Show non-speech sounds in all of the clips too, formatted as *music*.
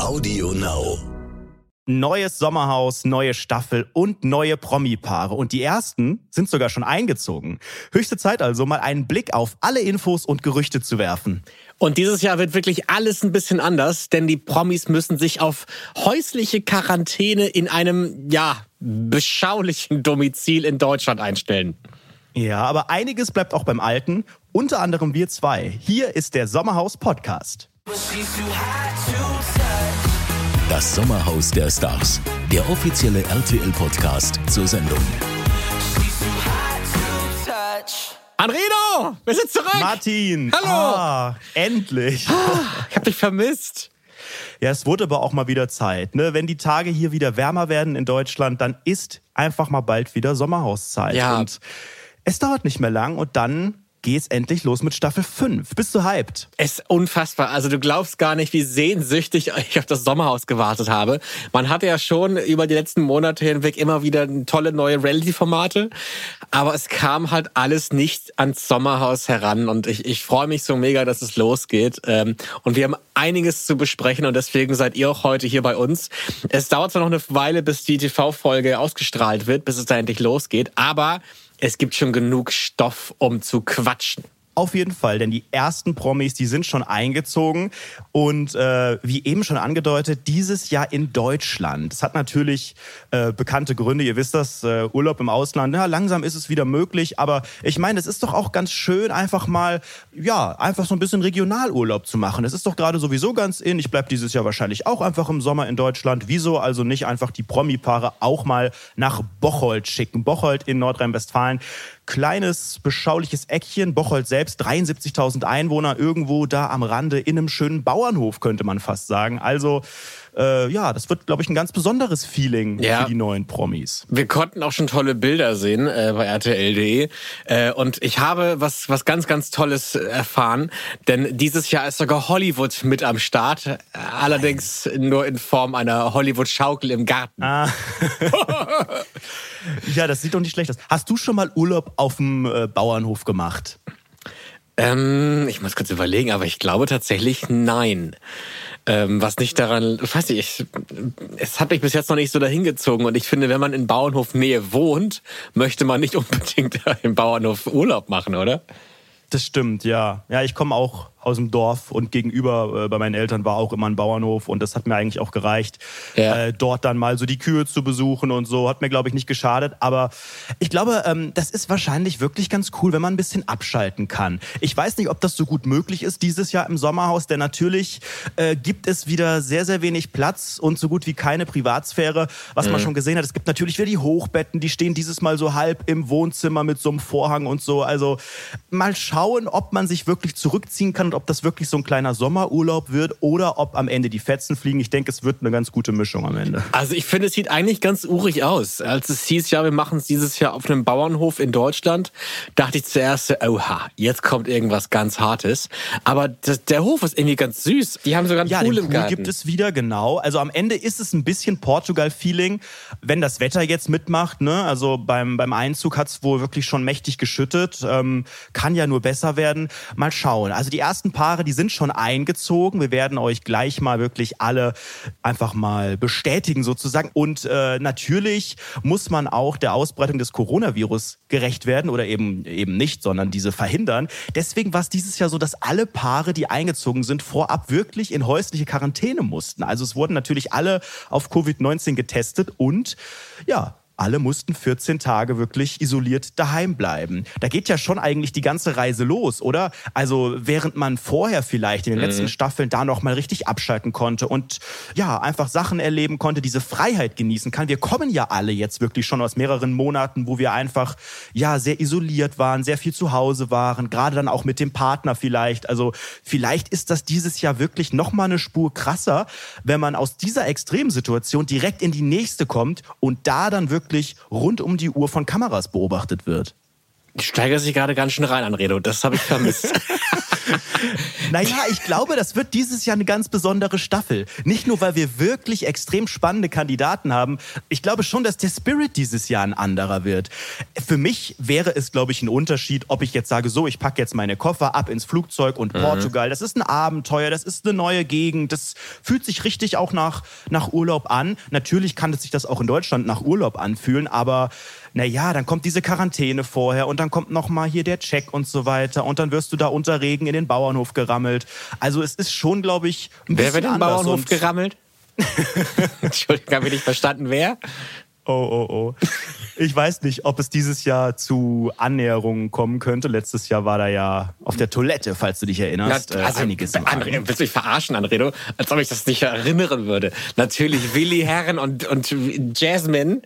Audio Now. Neues Sommerhaus, neue Staffel und neue Promi-Paare. Und die ersten sind sogar schon eingezogen. Höchste Zeit also, mal einen Blick auf alle Infos und Gerüchte zu werfen. Und dieses Jahr wird wirklich alles ein bisschen anders, denn die Promis müssen sich auf häusliche Quarantäne in einem, ja, beschaulichen Domizil in Deutschland einstellen. Ja, aber einiges bleibt auch beim Alten. Unter anderem wir zwei. Hier ist der Sommerhaus Podcast. Das Sommerhaus der Stars. Der offizielle RTL-Podcast zur Sendung. Anredo, wir sind zurück. Martin! Hallo. Ah, endlich! Ich hab dich vermisst. Ja, es wurde aber auch mal wieder Zeit. Ne? Wenn die Tage hier wieder wärmer werden in Deutschland, dann ist einfach mal bald wieder Sommerhauszeit. Ja. Und es dauert nicht mehr lang und dann geht's endlich los mit Staffel 5. Bist du hyped? Es ist unfassbar. Also du glaubst gar nicht, wie sehnsüchtig ich auf das Sommerhaus gewartet habe. Man hatte ja schon über die letzten Monate hinweg immer wieder tolle neue Reality-Formate, aber es kam halt alles nicht ans Sommerhaus heran und ich, ich freue mich so mega, dass es losgeht. Ähm, Und wir haben einiges zu besprechen und deswegen seid ihr auch heute hier bei uns. Es dauert zwar noch eine Weile, bis die TV-Folge ausgestrahlt wird, bis es da endlich losgeht, aber es gibt schon genug Stoff, um zu quatschen. Auf jeden Fall, denn die ersten Promis, die sind schon eingezogen und äh, wie eben schon angedeutet, dieses Jahr in Deutschland. Das hat natürlich äh, bekannte Gründe, ihr wisst das, äh, Urlaub im Ausland, ja, langsam ist es wieder möglich, aber ich meine, es ist doch auch ganz schön, einfach mal, ja, einfach so ein bisschen Regionalurlaub zu machen. Es ist doch gerade sowieso ganz in, ich bleib dieses Jahr wahrscheinlich auch einfach im Sommer in Deutschland. Wieso also nicht einfach die Promi-Paare auch mal nach Bocholt schicken? Bocholt in Nordrhein-Westfalen kleines, beschauliches Eckchen. Bocholt selbst, 73.000 Einwohner, irgendwo da am Rande in einem schönen Bauernhof, könnte man fast sagen. Also, äh, ja, das wird, glaube ich, ein ganz besonderes Feeling Ja. für die neuen Promis. Wir konnten auch schon tolle Bilder sehen äh, bei RTL.de. Äh, und ich habe was, was ganz, ganz Tolles erfahren. Denn dieses Jahr ist sogar Hollywood mit am Start. Äh, Allerdings nur in Form einer Hollywood-Schaukel im Garten. Ah. *laughs* ja, das sieht doch nicht schlecht aus. Hast du schon mal Urlaub auf dem äh, Bauernhof gemacht? Ähm, ich muss kurz überlegen, aber ich glaube tatsächlich nein. Ähm, was nicht daran, weiß ich, es hat mich bis jetzt noch nicht so dahin gezogen und ich finde, wenn man in Bauernhofnähe wohnt, möchte man nicht *laughs* unbedingt im Bauernhof Urlaub machen, oder? Das stimmt, ja. Ja, ich komme auch aus dem Dorf und gegenüber äh, bei meinen Eltern war auch immer ein Bauernhof und das hat mir eigentlich auch gereicht, Ja. äh, dort dann mal so die Kühe zu besuchen und so. Hat mir, glaube ich, nicht geschadet. Aber ich glaube, ähm, das ist wahrscheinlich wirklich ganz cool, wenn man ein bisschen abschalten kann. Ich weiß nicht, ob das so gut möglich ist dieses Jahr im Sommerhaus, denn natürlich äh, gibt es wieder sehr, sehr wenig Platz und so gut wie keine Privatsphäre. Was man schon gesehen hat, es gibt natürlich wieder die Hochbetten, die stehen dieses Mal so halb im Wohnzimmer mit so einem Vorhang und so. Also mal schauen, ob man sich wirklich zurückziehen kann und ob das wirklich so ein kleiner Sommerurlaub wird oder ob am Ende die Fetzen fliegen. Ich denke, es wird eine ganz gute Mischung am Ende. Also ich finde, es sieht eigentlich ganz urig aus. Als es hieß, ja, wir machen es dieses Jahr auf einem Bauernhof in Deutschland, dachte ich zuerst, oha, jetzt kommt irgendwas ganz Hartes. Aber das, der Hof ist irgendwie ganz süß. Die haben sogar einen Ja, Pool den im Pool Garten. gibt es wieder, genau. Also am Ende ist es ein bisschen Portugal-Feeling, wenn das Wetter jetzt mitmacht. Ne? Also beim, beim Einzug hat es wohl wirklich schon mächtig geschüttet. Ähm, kann ja nur besser werden. Mal schauen. Also die ersten Paare, die sind schon eingezogen. Wir werden euch gleich mal wirklich alle einfach mal bestätigen sozusagen. Und äh, natürlich muss man auch der Ausbreitung des Coronavirus gerecht werden oder eben, eben nicht, sondern diese verhindern. Deswegen war es dieses Jahr so, dass alle Paare, die eingezogen sind, vorab wirklich in häusliche Quarantäne mussten. Also es wurden natürlich alle auf Covid-19 getestet und ja, alle mussten 14 Tage wirklich isoliert daheim bleiben. Da geht ja schon eigentlich die ganze Reise los, oder? Also während man vorher vielleicht in den letzten Staffeln da noch mal richtig abschalten konnte und ja, einfach Sachen erleben konnte, diese Freiheit genießen kann. Wir kommen ja alle jetzt wirklich schon aus mehreren Monaten, wo wir einfach ja sehr isoliert waren, sehr viel zu Hause waren, gerade dann auch mit dem Partner vielleicht. Also vielleicht ist das dieses Jahr wirklich noch mal eine Spur krasser, wenn man aus dieser Extremsituation direkt in die nächste kommt und da dann wirklich rund um die Uhr von Kameras beobachtet wird. Ich steigere sich gerade ganz schön rein, Anredo. Das habe ich vermisst. *laughs* *laughs* naja, ich glaube, das wird dieses Jahr eine ganz besondere Staffel. Nicht nur, weil wir wirklich extrem spannende Kandidaten haben. Ich glaube schon, dass der Spirit dieses Jahr ein anderer wird. Für mich wäre es, glaube ich, ein Unterschied, ob ich jetzt sage, so, ich packe jetzt meine Koffer ab ins Flugzeug und mhm. Portugal. Das ist ein Abenteuer, das ist eine neue Gegend. Das fühlt sich richtig auch nach, nach Urlaub an. Natürlich kann es sich das auch in Deutschland nach Urlaub anfühlen, aber naja, dann kommt diese Quarantäne vorher und dann kommt nochmal hier der Check und so weiter und dann wirst du da unter Regen in den Bauernhof gerammelt. Also es ist schon, glaube ich, ein Wer wird in den Bauernhof gerammelt? *laughs* Entschuldigung, habe ich nicht verstanden, wer? Oh, oh, oh. Ich weiß nicht, ob es dieses Jahr zu Annäherungen kommen könnte. Letztes Jahr war da ja auf der Toilette, falls du dich erinnerst, Na, also, äh, einiges André, Willst du mich verarschen, Anredo? Als ob ich das nicht erinnern würde. Natürlich, Willi Herren und, und Jasmine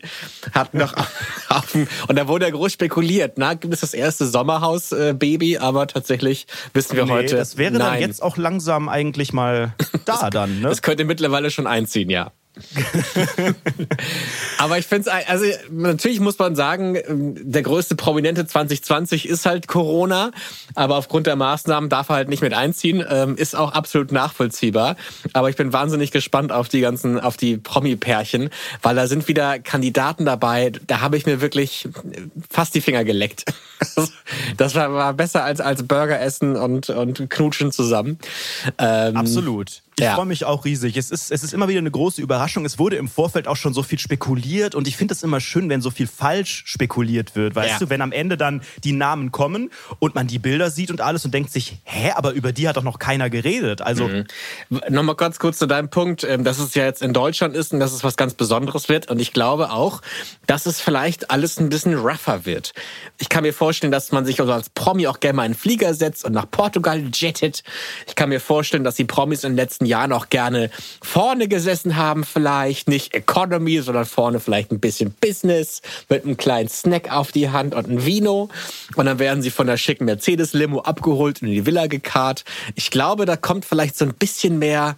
hatten noch *laughs* auf und da wurde ja groß spekuliert, na, gibt es das erste Sommerhaus-Baby, aber tatsächlich wissen wir nee, heute. Das wäre nein. dann jetzt auch langsam eigentlich mal da dann, ne? Das könnte mittlerweile schon einziehen, ja. *laughs* Aber ich finde es, also natürlich muss man sagen, der größte Prominente 2020 ist halt Corona, aber aufgrund der Maßnahmen darf er halt nicht mit einziehen, ähm, ist auch absolut nachvollziehbar. Aber ich bin wahnsinnig gespannt auf die ganzen, auf die Promi-Pärchen, weil da sind wieder Kandidaten dabei, da habe ich mir wirklich fast die Finger geleckt. *laughs* Das war, war besser als, als Burger essen und, und knutschen zusammen. Ähm, Absolut. Ich ja. freue mich auch riesig. Es ist, es ist immer wieder eine große Überraschung. Es wurde im Vorfeld auch schon so viel spekuliert und ich finde es immer schön, wenn so viel falsch spekuliert wird. Weißt ja. du, wenn am Ende dann die Namen kommen und man die Bilder sieht und alles und denkt sich, hä, aber über die hat doch noch keiner geredet. Also mhm. nochmal ganz kurz zu deinem Punkt, ähm, dass es ja jetzt in Deutschland ist und dass es was ganz Besonderes wird. Und ich glaube auch, dass es vielleicht alles ein bisschen rougher wird. Ich kann mir vorstellen, dass man sich also als Promi auch gerne mal einen Flieger setzt und nach Portugal jettet. Ich kann mir vorstellen, dass die Promis in den letzten letzten Jahren auch gerne vorne gesessen haben, vielleicht nicht Economy, sondern vorne vielleicht ein bisschen Business mit einem kleinen Snack auf die Hand und ein Vino. Und dann werden sie von der schicken Mercedes-Limo abgeholt und in die Villa gekarrt. Ich glaube, da kommt vielleicht so ein bisschen mehr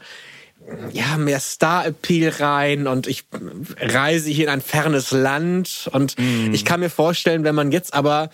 ja, mehr Star-Appeal rein und ich reise hier in ein fernes Land und mm. ich kann mir vorstellen, wenn man jetzt aber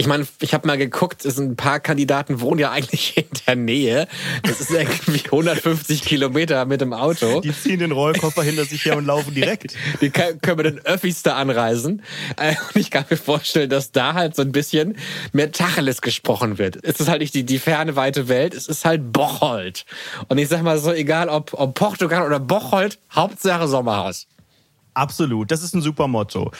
ich meine, ich habe mal geguckt, es sind ein paar Kandidaten wohnen ja eigentlich *laughs* in der Nähe. Das ist irgendwie 150 Kilometer mit dem Auto. Die ziehen den Rollkoffer hinter sich her und laufen direkt. *laughs* Die können wir den Öffis da anreisen. Äh, und ich kann mir vorstellen, dass da halt so ein bisschen mehr Tacheles gesprochen wird. Es ist halt nicht die, die ferne, weite Welt, es ist halt Bocholt. Und ich sag mal so, egal ob, ob Portugal oder Bocholt, Hauptsache Sommerhaus. Absolut, das ist ein super Motto.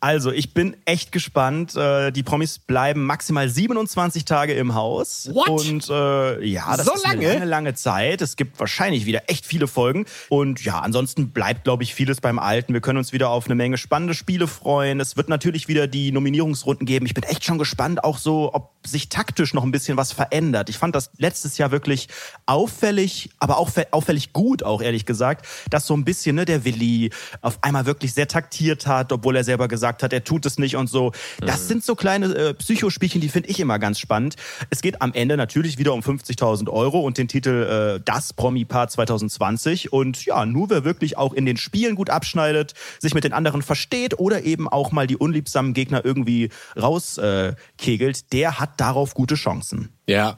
Also, ich bin echt gespannt. Äh, die Promis bleiben maximal 27 Tage im Haus. What? Und äh, ja, das so ist lange? eine lange, lange Zeit. Es gibt wahrscheinlich wieder echt viele Folgen. Und ja, ansonsten bleibt, glaube ich, vieles beim Alten. Wir können uns wieder auf eine Menge spannende Spiele freuen. Es wird natürlich wieder die Nominierungsrunden geben. Ich bin echt schon gespannt, auch so, ob sich taktisch noch ein bisschen was verändert. Ich fand das letztes Jahr wirklich auffällig, aber auch auffällig gut, auch ehrlich gesagt, dass so ein bisschen ne, der Willi auf einmal einmal wirklich sehr taktiert hat, obwohl er selber gesagt hat, er tut es nicht und so. Das mhm. sind so kleine äh, Psychospielchen, die finde ich immer ganz spannend. Es geht am Ende natürlich wieder um 50.000 Euro und den Titel äh, Das Promi-Paar 2020. Und ja, nur wer wirklich auch in den Spielen gut abschneidet, sich mit den anderen versteht oder eben auch mal die unliebsamen Gegner irgendwie rauskegelt, äh, der hat darauf gute Chancen. Ja,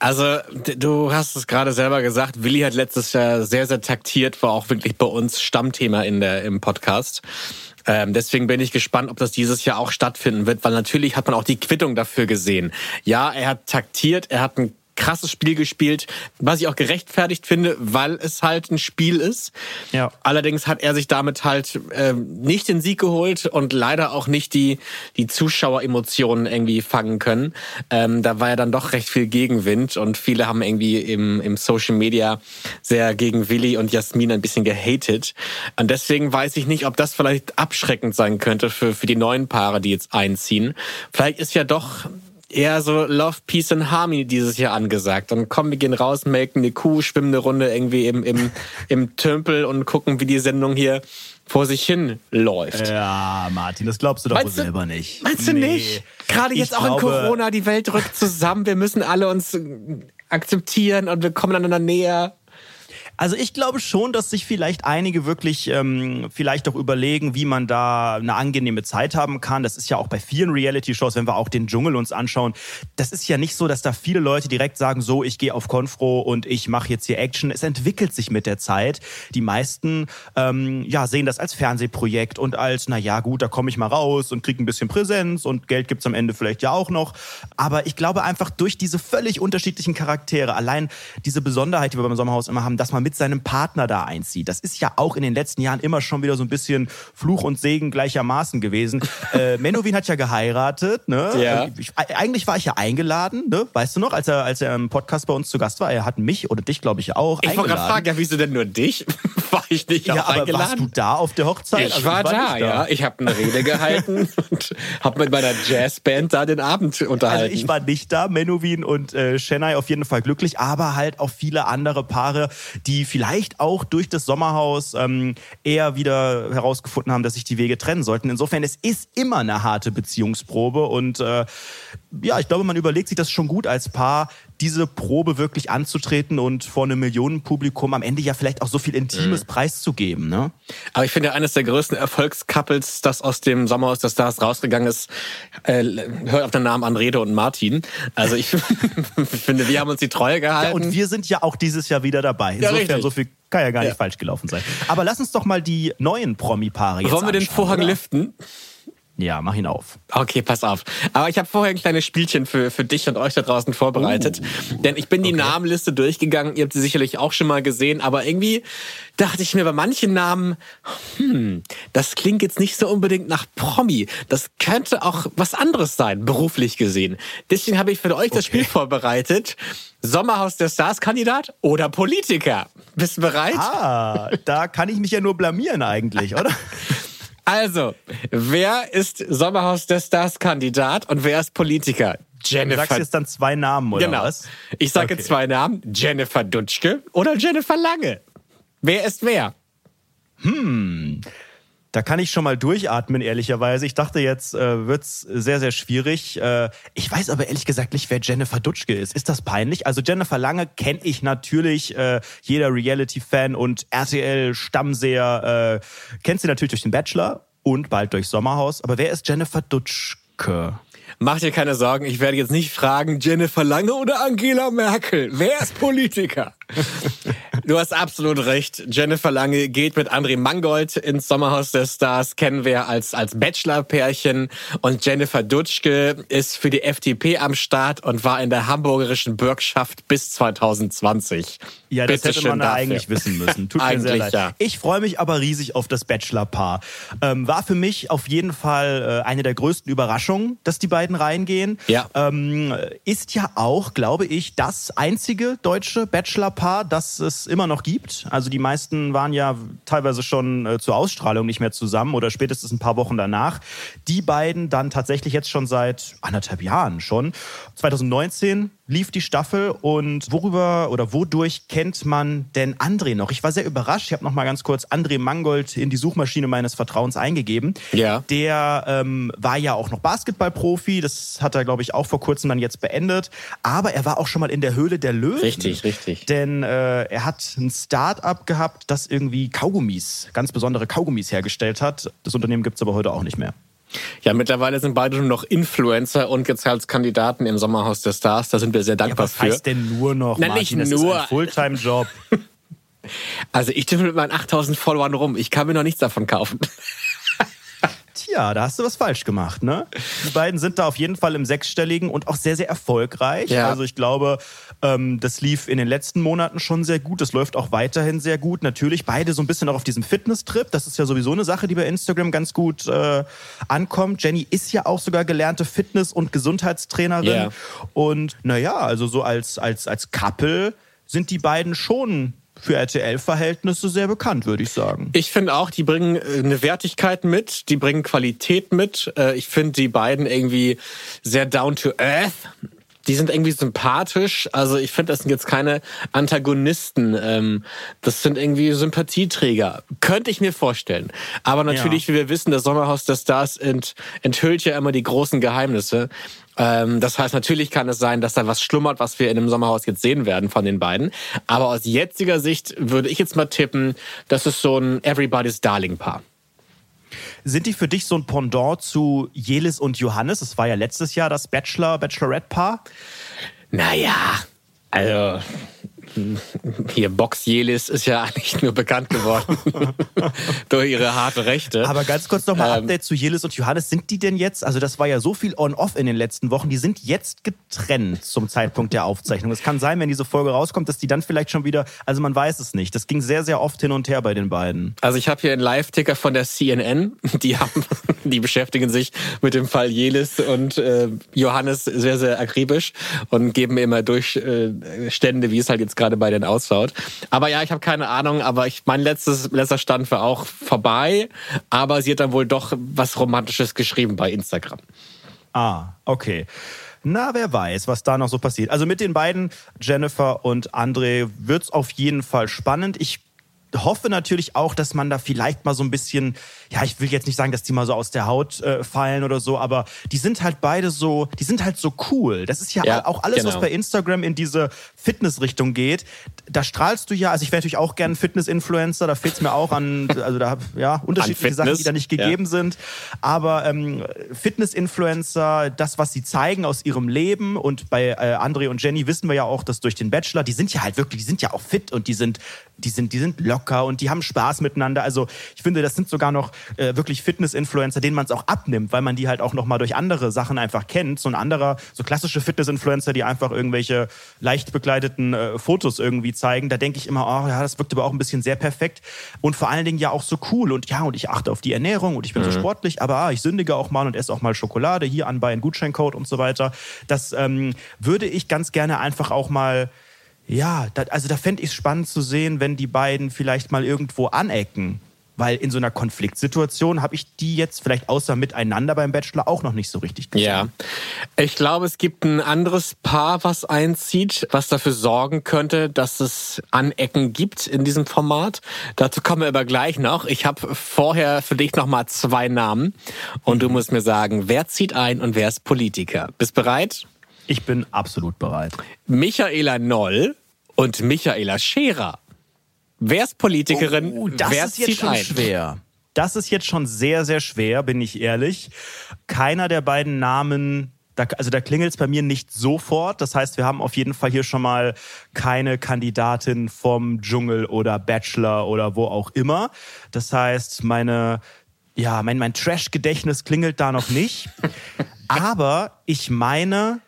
also du hast es gerade selber gesagt, Willi hat letztes Jahr sehr, sehr taktiert, war auch wirklich bei uns Stammthema in der, im Podcast. Ähm, deswegen bin ich gespannt, ob das dieses Jahr auch stattfinden wird, weil natürlich hat man auch die Quittung dafür gesehen. Ja, er hat taktiert, er hat ein krasses Spiel gespielt, was ich auch gerechtfertigt finde, weil es halt ein Spiel ist. Ja. Allerdings hat er sich damit halt äh, nicht den Sieg geholt und leider auch nicht die, die Zuschaueremotionen irgendwie fangen können. Ähm, da war ja dann doch recht viel Gegenwind und viele haben irgendwie im, im Social Media sehr gegen Willi und Jasmin ein bisschen gehatet. Und deswegen weiß ich nicht, ob das vielleicht abschreckend sein könnte für, für die neuen Paare, die jetzt einziehen. Vielleicht ist ja doch eher so Love, Peace and Harmony dieses Jahr angesagt. Und komm, wir gehen raus, melken eine Kuh, schwimmen eine Runde irgendwie im, im, *laughs* im Tümpel und gucken, wie die Sendung hier vor sich hin läuft. Ja, Martin, das glaubst du doch meinst wohl selber nicht. Meinst du nee. nicht? Gerade jetzt ich auch glaube, in Corona, die Welt rückt zusammen, wir müssen alle uns akzeptieren und wir kommen aneinander näher. Also ich glaube schon, dass sich vielleicht einige wirklich ähm, vielleicht auch überlegen, wie man da eine angenehme Zeit haben kann. Das ist ja auch bei vielen Reality-Shows, wenn wir auch den Dschungel uns anschauen. Das ist ja nicht so, dass da viele Leute direkt sagen, so, ich gehe auf Konfro und ich mache jetzt hier Action. Es entwickelt sich mit der Zeit. Die meisten ähm, ja, sehen das als Fernsehprojekt und als, na ja, gut, da komme ich mal raus und kriege ein bisschen Präsenz und Geld gibt's am Ende vielleicht ja auch noch. Aber ich glaube einfach durch diese völlig unterschiedlichen Charaktere, allein diese Besonderheit, die wir beim Sommerhaus immer haben, dass man mit seinem Partner da einzieht. Das ist ja auch in den letzten Jahren immer schon wieder so ein bisschen Fluch und Segen gleichermaßen gewesen. *laughs* äh, Menowin hat ja geheiratet, ne? Ja. Ich, eigentlich war ich ja eingeladen, ne? Weißt du noch, als er, als er im Podcast bei uns zu Gast war, er hat mich oder dich, glaube ich, auch Ich wollte eingeladen. gerade fragen, ja, wieso denn nur dich? *laughs* War ich nicht ja, auch aber eingeladen? warst du da auf der Hochzeit? Ich Also war, da, nicht ja. Ich habe eine Rede gehalten *laughs* und habe mit meiner Jazzband da den Abend unterhalten. Also ich war nicht da, Menowin und äh, Chennai auf jeden Fall glücklich, aber halt auch viele andere Paare, die vielleicht auch durch das Sommerhaus ähm, eher wieder herausgefunden haben, dass sich die Wege trennen sollten. Insofern, es ist immer eine harte Beziehungsprobe und äh, ja, ich glaube, man überlegt sich das schon gut als Paar, diese Probe wirklich anzutreten und vor einem Millionenpublikum am Ende ja vielleicht auch so viel Intimes Mhm. preiszugeben. Ne? Aber ich finde, eines der größten Erfolgscouples, das aus dem Sommerhaus der Stars rausgegangen ist, äh, hört auf den Namen Anrede und Martin. Also ich *laughs* finde, wir haben uns die Treue gehalten. Ja, und wir sind ja auch dieses Jahr wieder dabei. Ja, Insofern, richtig. so viel kann ja gar nicht Ja. falch gelaufen sein. Aber lass uns doch mal die neuen Promi-Paare jetzt Wollen wir den Vorhang oder? liften? Ja, mach ihn auf. Okay, pass auf. Aber ich habe vorher ein kleines Spielchen für, für dich und euch da draußen vorbereitet. Uh. Denn ich bin die Namenliste durchgegangen. Ihr habt sie sicherlich auch schon mal gesehen. Aber irgendwie dachte ich mir bei manchen Namen, hm, das klingt jetzt nicht so unbedingt nach Promi. Das könnte auch was anderes sein, beruflich gesehen. Deswegen habe ich für euch das Spiel vorbereitet. Sommerhaus der Stars-Kandidat oder Politiker. Bist du bereit? Ah, da kann ich mich ja nur blamieren eigentlich, oder? *laughs* Also, wer ist Sommerhaus der Stars-Kandidat und wer ist Politiker? Du Jennifer sagst jetzt dann zwei Namen, oder Genau. was? Ich sage Okay. zwei Namen. Jennifer Dutschke oder Jennifer Lange. Wer ist wer? Da kann ich schon mal durchatmen, ehrlicherweise. Ich dachte, jetzt äh, wird's sehr, sehr schwierig. Äh, ich weiß aber ehrlich gesagt nicht, wer Jennifer Dutschke ist. Ist das peinlich? Also Jennifer Lange kenne ich natürlich. Äh, jeder Reality-Fan und RTL-Stammseher äh, kennt sie natürlich durch den Bachelor und bald durch Sommerhaus. Aber wer ist Jennifer Dutschke? Mach dir keine Sorgen, ich werde jetzt nicht fragen, Jennifer Lange oder Angela Merkel. Wer ist Politiker? *laughs* du hast absolut recht. Jennifer Lange geht mit André Mangold ins Sommerhaus der Stars, kennen wir als, als Bachelor-Pärchen. Und Jennifer Dutschke ist für die FDP am Start und war in der hamburgerischen Bürgschaft bis 2020. Ja, das Bitte hätte man da eigentlich wissen müssen. Tut mir sehr Eigentlich leid. ja. Ich freue mich aber riesig auf das Bachelor-Paar. Ähm, war für mich auf jeden Fall äh, eine der größten Überraschungen, dass die beiden reingehen. Ja. Ähm, ist ja auch, glaube ich, das einzige deutsche Bachelor-Paar, das es immer noch gibt. Also die meisten waren ja teilweise schon äh, zur Ausstrahlung nicht mehr zusammen oder spätestens ein paar Wochen danach. Die beiden dann tatsächlich jetzt schon seit anderthalb Jahren schon. 2019 lief die Staffel und worüber oder wodurch kennt man denn André noch? Ich war sehr überrascht. Ich habe noch mal ganz kurz André Mangold in die Suchmaschine meines Vertrauens eingegeben. Ja. Der ähm, war ja auch noch Basketballprofi. Das hat er, glaube ich, auch vor kurzem dann jetzt beendet. Aber er war auch schon mal in der Höhle der Löwen. Richtig, richtig. Denn äh, er hat ein Start-up gehabt, das irgendwie Kaugummis, ganz besondere Kaugummis hergestellt hat. Das Unternehmen gibt's aber heute auch nicht mehr. Ja, mittlerweile sind beide nur noch Influencer und jetzt als Kandidaten im Sommerhaus der Stars. Da sind wir sehr dankbar was für. heißt denn nur noch, Na, Martin? nicht Das nur. Fulltime-Job. *laughs* Also ich tippe mit meinen 8000 Followern rum. Ich kann mir noch nichts davon kaufen. Tja, da hast du was falsch gemacht, ne? Die beiden sind da auf jeden Fall im Sechsstelligen und auch sehr, sehr erfolgreich. Ja. Also ich glaube, ähm, das lief in den letzten Monaten schon sehr gut. Das läuft auch weiterhin sehr gut. Natürlich beide so ein bisschen auch auf diesem Fitness-Trip. Das ist ja sowieso eine Sache, die bei Instagram ganz gut äh, ankommt. Jenny ist ja auch sogar gelernte Fitness- und Gesundheitstrainerin. Ja. Und naja, also so als, als, als Couple sind die beiden schon für RTL-Verhältnisse sehr bekannt, würde ich sagen. Ich finde auch, die bringen äh, eine Wertigkeit mit, die bringen Qualität mit. Äh, Ich finde die beiden irgendwie sehr down to earth. Die sind irgendwie sympathisch. Also ich finde, das sind jetzt keine Antagonisten. Ähm, Das sind irgendwie Sympathieträger. Könnte ich mir vorstellen. Aber natürlich, wie wir wissen, das Sommerhaus der Stars ent, enthüllt ja immer die großen Geheimnisse. Ähm, das heißt, natürlich kann es sein, dass da was schlummert, was wir in dem Sommerhaus jetzt sehen werden von den beiden. Aber aus jetziger Sicht würde ich jetzt mal tippen, das ist so ein Everybody's Darling-Paar. Sind die für dich so ein Pendant zu Jelis und Johannes? Das war ja letztes Jahr das Bachelor-Bachelorette-Paar. Naja, also hier Box Jelis ist ja *laughs* eigentlich nur bekannt geworden *laughs* durch ihre harte Rechte. Aber ganz kurz nochmal ähm, Update zu Jelis und Johannes. Sind die denn jetzt, also das war ja so viel on-off in den letzten Wochen, die sind jetzt getrennt zum Zeitpunkt der Aufzeichnung. Es kann sein, wenn diese Folge rauskommt, dass die dann vielleicht schon wieder, also man weiß es nicht. Das ging sehr, sehr oft hin und her bei den beiden. Also ich habe hier einen Live-Ticker von der CNN. Die haben, *laughs* die beschäftigen sich mit dem Fall Jelis und äh, Johannes sehr, sehr akribisch und geben immer Durchstände, wie es halt jetzt gerade gerade bei den ausschaut. Aber ja, ich habe keine Ahnung, aber ich, mein letztes, letzter Stand war auch vorbei. Aber sie hat dann wohl doch was Romantisches geschrieben bei Instagram. Ah, okay. Na, wer weiß, was da noch so passiert. Also mit den beiden, Jennifer und André, wird es auf jeden Fall spannend. Ich hoffe natürlich auch, dass man da vielleicht mal so ein bisschen, ja, ich will jetzt nicht sagen, dass die mal so aus der Haut äh, fallen oder so, aber die sind halt beide so, die sind halt so cool. Das ist ja, ja auch alles, genau. was bei Instagram in diese Fitnessrichtung geht. Da strahlst du ja, also ich wäre natürlich auch gerne Fitness-Influencer, da fehlt es mir auch an, also da ja unterschiedliche Sachen, die da nicht gegeben ja. sind. Aber ähm, Fitness-Influencer, das, was sie zeigen aus ihrem Leben und bei äh, André und Jenny wissen wir ja auch, dass durch den Bachelor, die sind ja halt wirklich, die sind ja auch fit und die sind, die sind, die sind locker und die haben Spaß miteinander. Also ich finde, das sind sogar noch äh, wirklich Fitness-Influencer, denen man es auch abnimmt, weil man die halt auch noch mal durch andere Sachen einfach kennt. So ein anderer, so klassische Fitness-Influencer, die einfach irgendwelche leicht begleiteten äh, Fotos irgendwie zeigen. Da denke ich immer, oh ja, das wirkt aber auch ein bisschen sehr perfekt und vor allen Dingen ja auch so cool und ja und ich achte auf die Ernährung und ich bin mhm. so sportlich, aber ah, ich sündige auch mal und esse auch mal Schokolade hier an bei einem Gutscheincode und so weiter. Das ähm, würde ich ganz gerne einfach auch mal ja, da, also da fände ich es spannend zu sehen, wenn die beiden vielleicht mal irgendwo anecken. Weil in so einer Konfliktsituation habe ich die jetzt vielleicht außer miteinander beim Bachelor auch noch nicht so richtig gesehen. Ja, ich glaube, es gibt ein anderes Paar, was einzieht, was dafür sorgen könnte, dass es Anecken gibt in diesem Format. Dazu kommen wir aber gleich noch. Ich habe vorher für dich noch mal zwei Namen und du musst mir sagen, wer zieht ein und wer ist Politiker. Bist bereit? Ich bin absolut bereit. Michaela Noll und Michaela Scherer. Wer ist Politikerin? Oh, das wer ist jetzt schon ein? schwer. Das ist jetzt schon sehr, sehr schwer, bin ich ehrlich. Keiner der beiden Namen da, also da klingelt es bei mir nicht sofort. Das heißt, wir haben auf jeden Fall hier schon mal keine Kandidatin vom Dschungel oder Bachelor oder wo auch immer. Das heißt, meine, ja, mein, mein Trash-Gedächtnis klingelt da noch nicht. *laughs* Aber ich meine,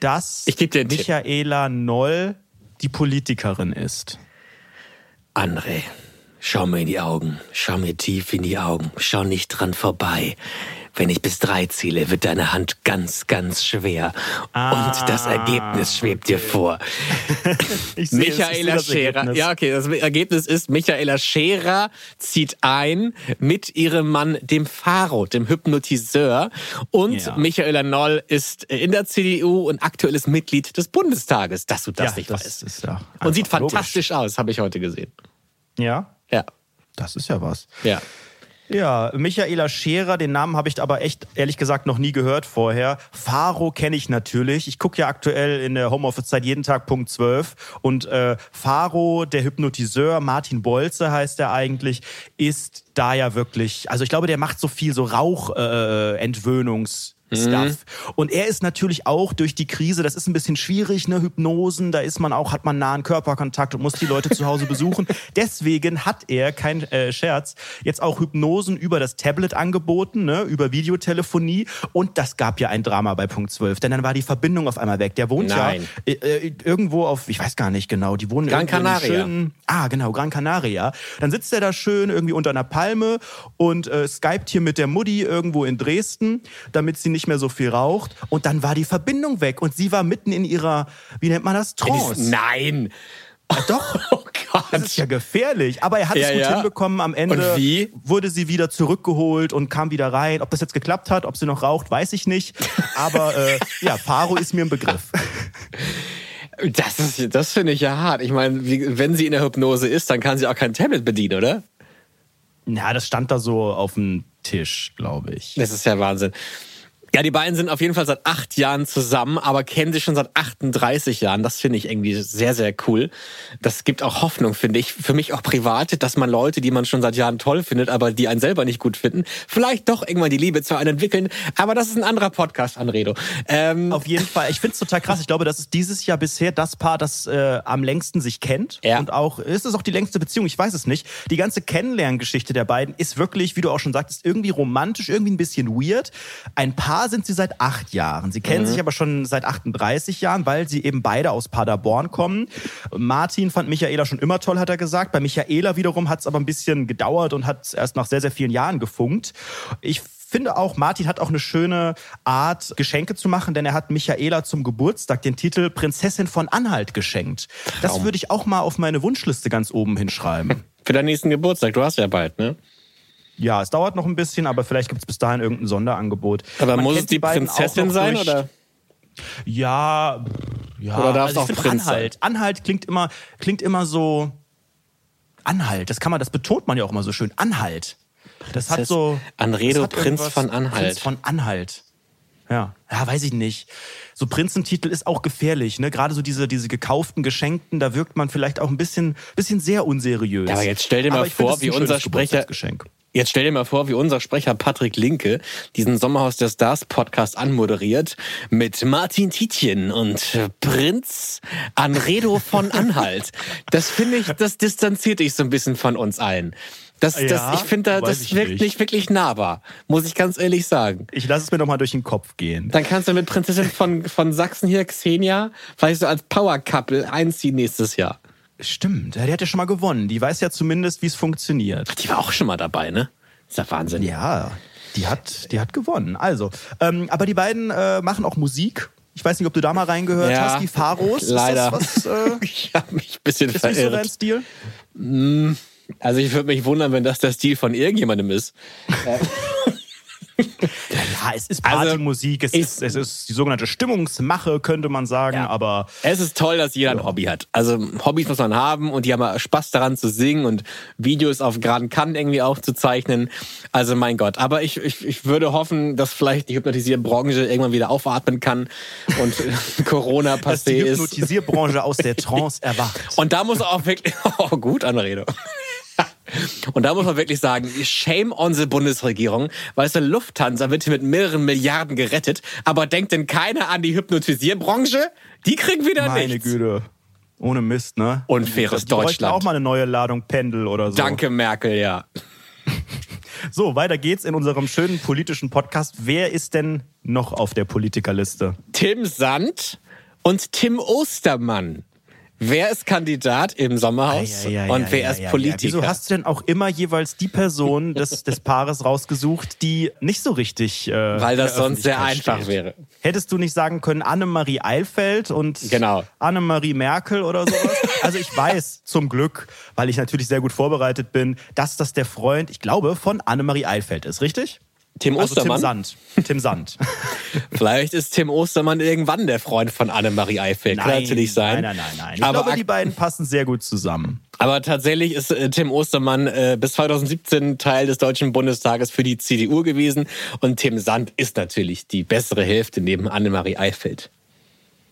dass Michaela Noll die Politikerin ist. André, schau mir in die Augen, schau mir tief in die Augen, schau nicht dran vorbei. Wenn ich bis drei ziele, wird deine Hand ganz, ganz schwer. Ah, und das Ergebnis schwebt dir vor. *laughs* ich sehe, Michaela ich Scherer. Ja, okay, das Ergebnis ist, Michaela Scherer zieht ein mit ihrem Mann, dem Faro, dem Hypnotiseur. Und ja. Michaela Noll ist in der CDU und aktuelles Mitglied des Bundestages, dass du das ja, nicht das weißt. Und sieht fantastisch logisch. aus, habe ich heute gesehen. Ja? Ja. Das ist ja was. Ja. Ja, Michaela Scherer, den Namen habe ich aber echt ehrlich gesagt noch nie gehört vorher. Faro kenne ich natürlich. Ich gucke ja aktuell in der Homeoffice-Zeit jeden Tag Punkt 12. Und äh, Faro, der Hypnotiseur, Martin Bolze heißt er eigentlich, ist da ja wirklich, also ich glaube, der macht so viel so Rauchentwöhnungs- äh, Stuff. Mhm. Und er ist natürlich auch durch die Krise, das ist ein bisschen schwierig, ne, Hypnosen, da ist man auch, hat man nahen Körperkontakt und muss die Leute zu Hause besuchen. *laughs* Deswegen hat er, kein äh, Scherz, jetzt auch Hypnosen über das Tablet angeboten, ne, über Videotelefonie. Und das gab ja ein Drama bei Punkt 12, denn dann war die Verbindung auf einmal weg. Der wohnt Nein. ja äh, äh, irgendwo auf, ich weiß gar nicht genau, die wohnen Gran Canaria. Schönen, ah, genau, Gran Canaria. Dann sitzt er da schön irgendwie unter einer Palme und äh, skypt hier mit der Mutti irgendwo in Dresden, damit sie nicht nicht mehr so viel raucht. Und dann war die Verbindung weg und sie war mitten in ihrer, wie nennt man das, Trance. Nein. Ja, doch. *laughs* Oh Gott. Das ist ja gefährlich. Aber er hat ja, es gut ja. hinbekommen. Am Ende wurde sie wieder zurückgeholt und kam wieder rein. Ob das jetzt geklappt hat, ob sie noch raucht, weiß ich nicht. Aber äh, *laughs* ja, Faro ist mir ein Begriff. Das, ist, das finde ich ja hart. Ich meine, wenn sie in der Hypnose ist, dann kann sie auch kein Tablet bedienen, oder? Ja, das stand da so auf dem Tisch, glaube ich. Das ist ja Wahnsinn. Ja, die beiden sind auf jeden Fall seit acht Jahren zusammen, aber kennen sich schon seit 38 Jahren. Das finde ich irgendwie sehr, sehr cool. Das gibt auch Hoffnung, finde ich. Für mich auch privat, dass man Leute, die man schon seit Jahren toll findet, aber die einen selber nicht gut finden, vielleicht doch irgendwann die Liebe zu einem entwickeln. Aber das ist ein anderer Podcast, Anredo. Ähm auf jeden Fall. Ich finde es total krass. Ich glaube, das ist dieses Jahr bisher das Paar, das äh, am längsten sich kennt. Ja. Und auch, ist es auch die längste Beziehung? Ich weiß es nicht. Die ganze Kennenlerngeschichte der beiden ist wirklich, wie du auch schon sagtest, irgendwie romantisch, irgendwie ein bisschen weird. Ein Paar Paar sind sie seit acht Jahren. Sie kennen mhm. sich aber schon seit 38 Jahren, weil sie eben beide aus Paderborn kommen. Martin fand Michaela schon immer toll, hat er gesagt. Bei Michaela wiederum hat es aber ein bisschen gedauert und hat erst nach sehr, sehr vielen Jahren gefunkt. Ich finde auch, Martin hat auch eine schöne Art, Geschenke zu machen, denn er hat Michaela zum Geburtstag den Titel Prinzessin von Anhalt geschenkt. Das würde ich auch mal auf meine Wunschliste ganz oben hinschreiben. *laughs* Für deinen nächsten Geburtstag, du hast ja bald, ne? Ja, es dauert noch ein bisschen, aber vielleicht gibt es bis dahin irgendein Sonderangebot. Aber Man muss es die Prinzessin sein, durch. oder? Ja, ja. Oder darf es auch Prinz Anhalt. Sein? Anhalt klingt immer, klingt immer so. Anhalt, das kann man, das betont man ja auch immer so schön. Anhalt. Das, das hat so. Anredo hat Prinz von Anhalt. Prinz von Anhalt. Ja, ja, weiß ich nicht. So Prinzentitel ist auch gefährlich, ne? Gerade so diese, diese gekauften Geschenkten, da wirkt man vielleicht auch ein bisschen, bisschen sehr unseriös. Ja, aber jetzt stell dir mal vor, wie unser Sprecher, Jetzt stell dir mal vor, wie unser Sprecher Patrick Linke diesen Sommerhaus der Stars Podcast anmoderiert mit Martin Tietjen und Prinz Anredo von *laughs* Anhalt. Das finde ich, das distanziert dich so ein bisschen von uns allen. Das, das, ja, ich finde, das ich wirkt nicht. nicht. wirklich nahbar, muss ich ganz ehrlich sagen. Ich lasse es mir doch mal durch den Kopf gehen. Dann kannst du mit Prinzessin von, von Sachsen hier, Xenia, vielleicht so als Power Couple einziehen nächstes Jahr. Stimmt, die hat ja schon mal gewonnen. Die weiß ja zumindest, wie es funktioniert. Die war auch schon mal dabei, ne? Ist ja Wahnsinn. Ja, die hat, die hat gewonnen. Also, ähm, aber die beiden äh, machen auch Musik. Ich weiß nicht, ob du da mal reingehört ja, hast, die Pharos. Leider. Was, äh, *laughs* ich habe mich ein bisschen ist verirrt. Ist so dein Stil? Mm, also ich würde mich wundern, wenn das der Stil von irgendjemandem ist. *laughs* ja, es ist also, Partymusik, also, es, ist, es ist die sogenannte Stimmungsmache, könnte man sagen, ja. aber. Es ist toll, dass jeder ein Hobby hat. Also Hobbys muss man haben und die haben Spaß daran zu singen und Videos auf geraden Kant irgendwie aufzuzeichnen. Also mein Gott. Aber ich, ich, ich würde hoffen, dass vielleicht die Hypnotisierbranche irgendwann wieder aufatmen kann und *laughs* Corona passé ist. Die Hypnotisierbranche aus der Trance *laughs* erwacht. Und da muss auch wirklich. *laughs* Oh, gut, Anrede. Und da muss man wirklich sagen, shame on the Bundesregierung. Weißt du, Lufthansa wird hier mit mehreren Milliarden gerettet, aber denkt denn keiner an die Hypnotisierbranche? Die kriegen wieder Meine nichts. Meine Güte. Ohne Mist, ne? Unfaires die Deutschland. auch mal eine neue Ladung Pendel oder so. Danke, Merkel, ja. *laughs* So, weiter geht's in unserem schönen politischen Podcast. Wer ist denn noch auf der Politikerliste? Tim Sand und Tim Ostermann. Wer ist Kandidat im Sommerhaus ah, ja, ja, und ja, wer ist Politiker? Wieso hast du denn auch immer jeweils die Person des, *laughs* des Paares rausgesucht, die nicht so richtig. Äh, Weil das sonst sehr einfach steht. wäre. Hättest du nicht sagen können, Annemarie Eilfeld und genau. Annemarie Merkel oder sowas? also ich weiß zum Glück, weil ich natürlich sehr gut vorbereitet bin, dass das der Freund, ich glaube, von Annemarie Eilfeld ist, richtig? Tim Ostermann? Also Tim Sand. Tim Sand. *laughs* Vielleicht ist Tim Ostermann irgendwann der Freund von Annemarie Eifeld. Kann natürlich sein. Nein, nein, nein, nein. Ich aber glaube, die beiden passen sehr gut zusammen. Aber tatsächlich ist äh, Tim Ostermann äh, bis 2017 Teil des Deutschen Bundestages für die CDU gewesen. Und Tim Sand ist natürlich die bessere Hälfte neben Annemarie Eifeld.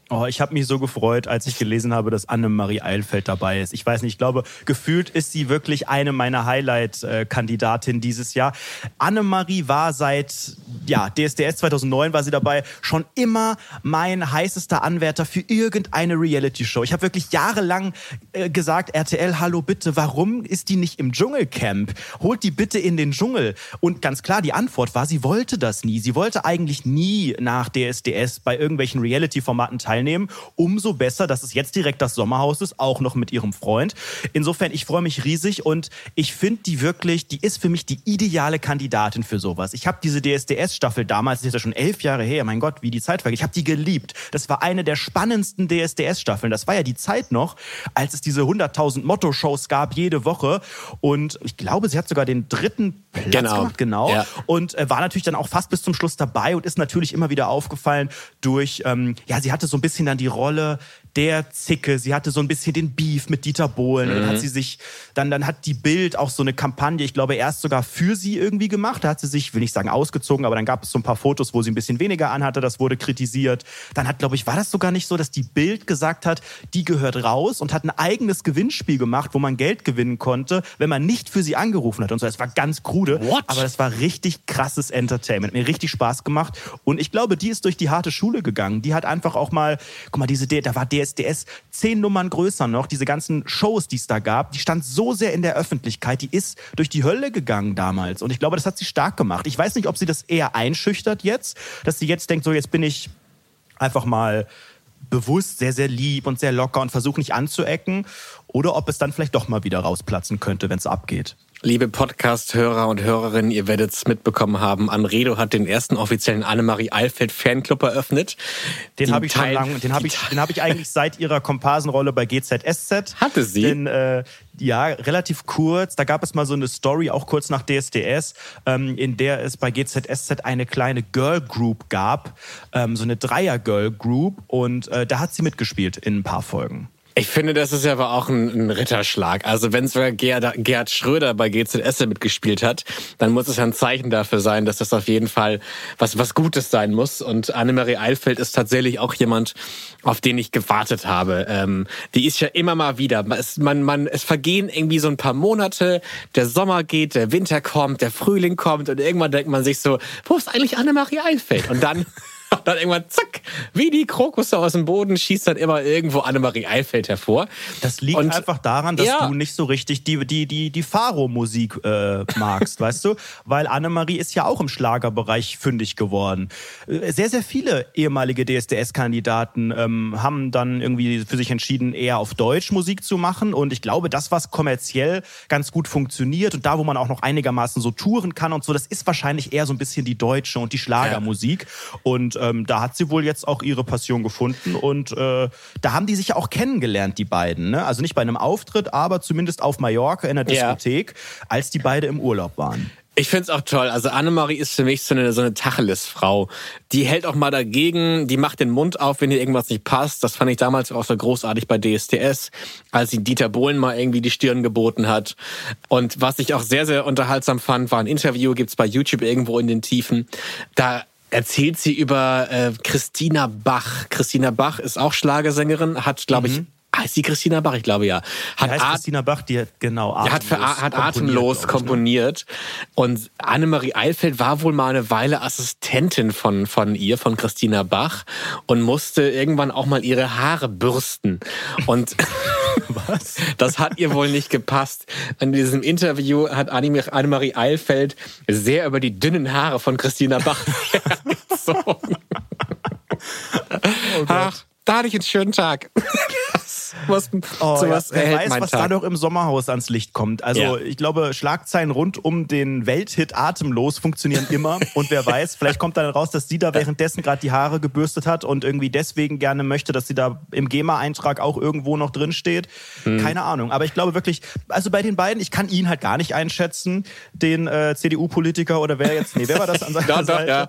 Oh, ich habe mich so gefreut, als ich gelesen habe, dass Annemarie Eilfeld dabei ist. Ich weiß nicht, ich glaube, gefühlt ist sie wirklich eine meiner Highlight-Kandidatinnen dieses Jahr. Annemarie war seit ja, DSDS 2009 war sie dabei, schon immer mein heißester Anwärter für irgendeine Reality-Show. Ich habe wirklich jahrelang äh, gesagt, RTL, hallo bitte, warum ist die nicht im Dschungelcamp? Holt die bitte in den Dschungel. Und ganz klar, die Antwort war, sie wollte das nie. Sie wollte eigentlich nie nach DSDS bei irgendwelchen Reality-Formaten teilnehmen teilnehmen. Umso besser, dass es jetzt direkt das Sommerhaus ist, auch noch mit ihrem Freund. Insofern, ich freue mich riesig und ich finde die wirklich, die ist für mich die ideale Kandidatin für sowas. Ich habe diese DSDS-Staffel damals, das ist ja schon elf Jahre her, mein Gott, wie die Zeit vergeht. Ich habe die geliebt. Das war eine der spannendsten DSDS-Staffeln. Das war ja die Zeit noch, als es diese 100.000 Motto-Shows gab, jede Woche. Und ich glaube, sie hat sogar den dritten Platz genau. gemacht, genau. Ja. Und äh, war natürlich dann auch fast bis zum Schluss dabei und ist natürlich immer wieder aufgefallen durch, ähm, ja, sie hatte so ein bisschen dann die Rolle der Zicke. Sie hatte so ein bisschen den Beef mit Dieter Bohlen. Mhm. Dann hat sie sich, dann, dann hat die Bild auch so eine Kampagne, ich glaube, erst sogar für sie irgendwie gemacht. Da hat sie sich, will ich sagen, ausgezogen, aber dann gab es so ein paar Fotos, wo sie ein bisschen weniger anhatte. Das wurde kritisiert. Dann hat, glaube ich, war das sogar nicht so, dass die Bild gesagt hat, die gehört raus und hat ein eigenes Gewinnspiel gemacht, wo man Geld gewinnen konnte, wenn man nicht für sie angerufen hat und so. Es war ganz krude, What? aber das war richtig krasses Entertainment. Mir richtig Spaß gemacht. Und ich glaube, die ist durch die harte Schule gegangen. Die hat einfach auch mal, guck mal, diese, da war DSDS zehn Nummern größer noch. Diese ganzen Shows, die es da gab, die stand so sehr in der Öffentlichkeit. Die ist durch die Hölle gegangen damals. Und ich glaube, das hat sie stark gemacht. Ich weiß nicht, ob sie das eher einschüchtert jetzt, dass sie jetzt denkt, so jetzt bin ich einfach mal bewusst sehr, sehr lieb und sehr locker und versuche nicht anzuecken. Oder ob es dann vielleicht doch mal wieder rausplatzen könnte, wenn es abgeht. Liebe Podcast-Hörer und Hörerinnen, ihr werdet es mitbekommen haben. Anredo hat den ersten offiziellen Annemarie Eilfeld Fanclub eröffnet. Den habe ich schon lange, den habe ich, den habe ich eigentlich seit ihrer Komparsenrolle bei GZSZ. *laughs* Hatte sie? Den, äh, ja, relativ kurz. Da gab es mal so eine Story, auch kurz nach DSDS, ähm, in der es bei GZSZ eine kleine Girl Group gab, ähm, so eine Dreier Girl Group, und äh, da hat sie mitgespielt in ein paar Folgen. Ich finde, das ist ja aber auch ein, ein Ritterschlag. Also wenn sogar Gerhard, Gerhard Schröder bei GZS mitgespielt hat, dann muss es ja ein Zeichen dafür sein, dass das auf jeden Fall was, was Gutes sein muss. Und Annemarie Eilfeld ist tatsächlich auch jemand, auf den ich gewartet habe. Ähm, die ist ja immer mal wieder. Es, man, man, es vergehen irgendwie so ein paar Monate, der Sommer geht, der Winter kommt, der Frühling kommt und irgendwann denkt man sich so, wo ist eigentlich Annemarie Eilfeld? Und dann dann irgendwann zack, wie die Krokusse aus dem Boden, schießt dann immer irgendwo Annemarie Eifeld hervor. Das liegt und, einfach daran, dass ja. du nicht so richtig die, die, die, die Faro-Musik äh, magst, *laughs* weißt du? Weil Annemarie ist ja auch im Schlagerbereich fündig geworden. Äh, sehr, sehr viele ehemalige DSDS-Kandidaten ähm, haben dann irgendwie für sich entschieden, eher auf Deutsch Musik zu machen. Und ich glaube, das, was kommerziell ganz gut funktioniert und da, wo man auch noch einigermaßen so touren kann und so, das ist wahrscheinlich eher so ein bisschen die deutsche und die Schlagermusik. Ja. Und ähm, da hat sie wohl jetzt auch ihre Passion gefunden und äh, da haben die sich ja auch kennengelernt, die beiden. Ne? Also nicht bei einem Auftritt, aber zumindest auf Mallorca in der Diskothek, ja. als die beide im Urlaub waren. Ich find's auch toll. Also Annemarie ist für mich so eine, so eine Tacheles-Frau. Die hält auch mal dagegen, die macht den Mund auf, wenn ihr irgendwas nicht passt. Das fand ich damals auch so großartig bei DSTS, als sie Dieter Bohlen mal irgendwie die Stirn geboten hat. Und was ich auch sehr, sehr unterhaltsam fand, war ein Interview, gibt's bei YouTube irgendwo in den Tiefen. Da erzählt sie über äh, Christina Bach. Christina Bach ist auch Schlagersängerin, hat, glaube ich, mhm. Heißt sie Christina Bach? Ich glaube ja. Hat heißt Christina Bach, die hat genau Atemlos, hat, für, hat Atemlos ich, ne? komponiert. Und Annemarie Eilfeld war wohl mal eine Weile Assistentin von, von ihr, von Christina Bach und musste irgendwann auch mal ihre Haare bürsten. Und *laughs* Was? *laughs* das hat ihr wohl nicht gepasst. In diesem Interview hat Annemarie Eilfeld sehr über die dünnen Haare von Christina Bach *laughs* gezogen. Oh Ach, da hatte ich einen schönen Tag. *laughs* was, oh, sowas ja, wer weiß, was Tag. da noch im Sommerhaus ans Licht kommt. Also ja. ich glaube, Schlagzeilen rund um den Welthit Atemlos funktionieren immer. und wer weiß, vielleicht kommt dann raus, dass sie da währenddessen gerade die Haare gebürstet hat und irgendwie deswegen gerne möchte, dass sie da im GEMA-Eintrag auch irgendwo noch drin steht. Hm. Keine Ahnung. Aber ich glaube wirklich, also bei den beiden, ich kann ihn halt gar nicht einschätzen, den äh, CDU-Politiker oder wer jetzt, nee, wer war das an *laughs* seiner doch, Seite? Ja.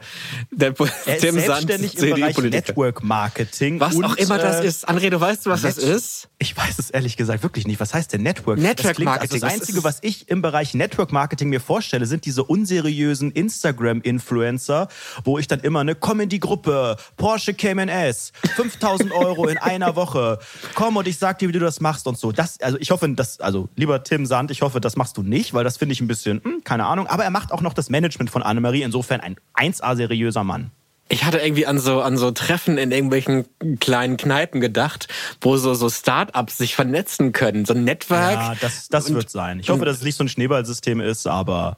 Der er ist Tim selbstständig Sand, im Bereich Network Marketing. Was und, auch immer das äh, ist. André, du weißt du, was Net das ist? Ich weiß es ehrlich gesagt wirklich nicht. Was heißt denn Network? Network klingt, Marketing. Also das Einzige, was ich im Bereich Network Marketing mir vorstelle, sind diese unseriösen Instagram-Influencer, wo ich dann immer eine komm in die Gruppe, Porsche Cayman S, 5000 Euro in einer Woche, komm und ich sag dir, wie du das machst und so. Das, also ich hoffe, das, also lieber Tim Sand, ich hoffe, das machst du nicht, weil das finde ich ein bisschen, hm, keine Ahnung. Aber er macht auch noch das Management von Annemarie, insofern ein 1A seriöser Mann. Ich hatte irgendwie an so, an so Treffen in irgendwelchen kleinen Kneipen gedacht, wo so, so Start-ups sich vernetzen können. So ein Netzwerk. Ja, das, das und, wird sein. Ich hoffe, dass es nicht so ein Schneeballsystem ist, aber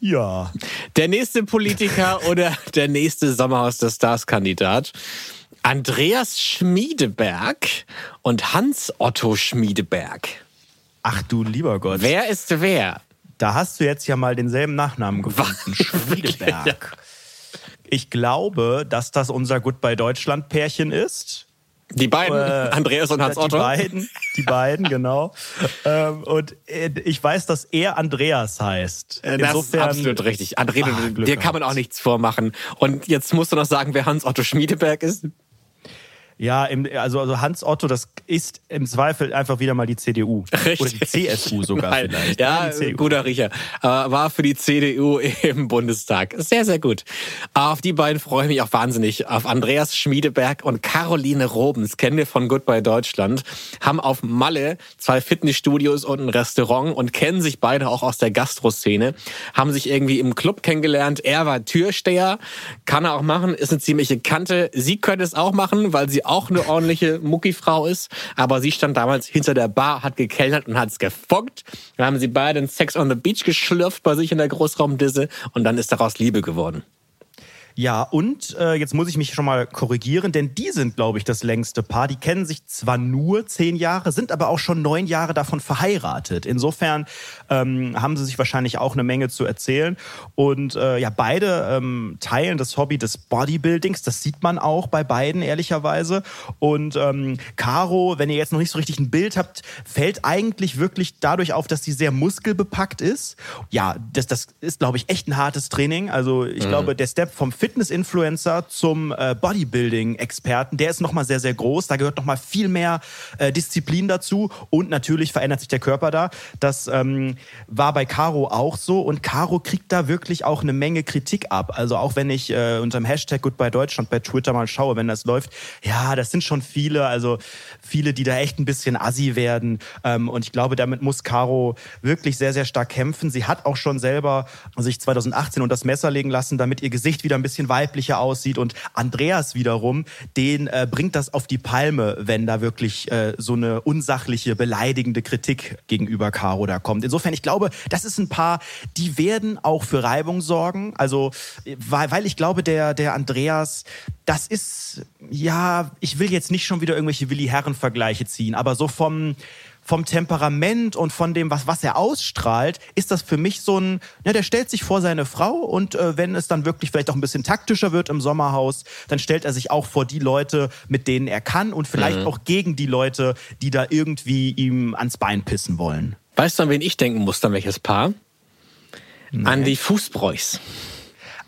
ja. Der nächste Politiker *laughs* oder der nächste Sommerhaus der Stars-Kandidat. Andreas Schmiedeberg und Hans-Otto Schmiedeberg. Ach du lieber Gott. Wer ist wer? Da hast du jetzt ja mal denselben Nachnamen gefunden. *laughs* Schmiedeberg. Ich glaube, dass das unser Goodbye Deutschland Pärchen ist. Die beiden, äh, *laughs* Andreas und Hans Otto. Die beiden, die beiden, genau. Ähm, und äh, ich weiß, dass er Andreas heißt. Insofern, das ist absolut richtig. André, ach, dir kann man auch nichts vormachen. Und jetzt musst du noch sagen, wer Hans Otto Schmiedeberg ist. Ja, im, also, also Hans Otto, das ist im Zweifel einfach wieder mal die CDU. Richtig. Oder die CSU sogar Nein. vielleicht. Ja, guter Riecher. War für die CDU *laughs* im Bundestag. Sehr, sehr gut. Auf die beiden freue ich mich auch wahnsinnig. Auf Andreas Schmiedeberg und Caroline Robens, kennen wir von Goodbye Deutschland, haben auf Malle zwei Fitnessstudios und ein Restaurant und kennen sich beide auch aus der Gastroszene. Haben sich irgendwie im Club kennengelernt. Er war Türsteher, kann er auch machen, ist eine ziemliche Kante. Sie könnte es auch machen, weil sie auch eine ordentliche Muckifrau ist. Aber sie stand damals hinter der Bar, hat gekellnert und hat es gefockt. Dann haben sie beide einen Sex on the Beach geschlürft bei sich in der Großraumdisse und dann ist daraus Liebe geworden. Ja, und äh, jetzt muss ich mich schon mal korrigieren, denn die sind, glaube ich, das längste Paar. Die kennen sich zwar nur zehn Jahre, sind aber auch schon neun Jahre davon verheiratet. Insofern ähm, haben sie sich wahrscheinlich auch eine Menge zu erzählen. Und äh, ja, beide ähm, teilen das Hobby des Bodybuildings. Das sieht man auch bei beiden, ehrlicherweise. Und ähm, Caro, wenn ihr jetzt noch nicht so richtig ein Bild habt, fällt eigentlich wirklich dadurch auf, dass sie sehr muskelbepackt ist. Ja, das, das ist, glaube ich, echt ein hartes Training. Also ich mhm. glaube, der Step vom Fitness-Influencer zum äh, Bodybuilding-Experten, der ist nochmal sehr, sehr groß. Da gehört nochmal viel mehr äh, Disziplin dazu und natürlich verändert sich der Körper da. Das ähm, war bei Caro auch so und Caro kriegt da wirklich auch eine Menge Kritik ab. Also auch wenn ich äh, unter dem Hashtag Goodbye Deutschland bei Twitter mal schaue, wenn das läuft, ja, das sind schon viele, also viele, die da echt ein bisschen assi werden. Ähm, und ich glaube, damit muss Caro wirklich sehr, sehr stark kämpfen. Sie hat auch schon selber sich 2018 unter das Messer legen lassen, damit ihr Gesicht wieder ein bisschen bisschen weiblicher aussieht. Und Andreas wiederum, den äh, bringt das auf die Palme, wenn da wirklich äh, so eine unsachliche, beleidigende Kritik gegenüber Caro da kommt. Insofern, ich glaube, das ist ein Paar, die werden auch für Reibung sorgen. Also, weil, weil ich glaube, der, der Andreas, das ist, ja, ich will jetzt nicht schon wieder irgendwelche Willi-Herren-Vergleiche ziehen, aber so vom, vom Temperament und von dem, was, was er ausstrahlt, ist das für mich so ein, ja, der stellt sich vor seine Frau und äh, wenn es dann wirklich vielleicht auch ein bisschen taktischer wird im Sommerhaus, dann stellt er sich auch vor die Leute, mit denen er kann und vielleicht mhm. auch gegen die Leute, die da irgendwie ihm ans Bein pissen wollen. Weißt du, an wen ich denken muss, dann welches Paar? Nee. An die Fußbräuchs.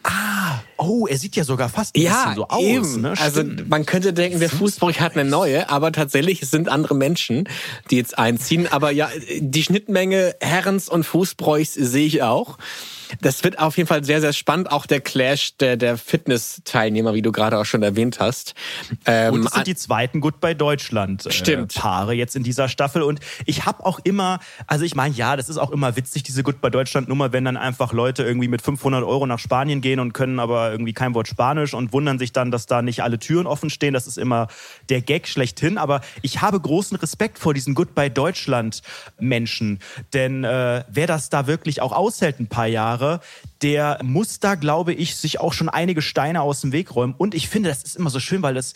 Ah, oh, er sieht ja sogar fast ein ja, bisschen so aus. Eben. Ne? Also man könnte denken, der Fußbräuch hat eine neue, aber tatsächlich es sind andere Menschen, die jetzt einziehen. Aber ja, die Schnittmenge Herrens und Fußbräuchs sehe ich auch. Das wird auf jeden Fall sehr, sehr spannend. Auch der Clash der, der Fitness-Teilnehmer, wie du gerade auch schon erwähnt hast. Ähm, und es sind die zweiten Goodbye Deutschland äh, Stimmt. Paare jetzt in dieser Staffel. Und ich habe auch immer, also ich meine, ja, das ist auch immer witzig, diese Goodbye Deutschland Nummer, wenn dann einfach Leute irgendwie mit 500 Euro nach Spanien gehen und können aber irgendwie kein Wort Spanisch und wundern sich dann, dass da nicht alle Türen offen stehen. Das ist immer der Gag schlechthin. Aber ich habe großen Respekt vor diesen Goodbye Deutschland Menschen. Denn äh, wer das da wirklich auch aushält ein paar Jahre, Jahre, der muss da, glaube ich, sich auch schon einige Steine aus dem Weg räumen. Und ich finde, das ist immer so schön, weil das,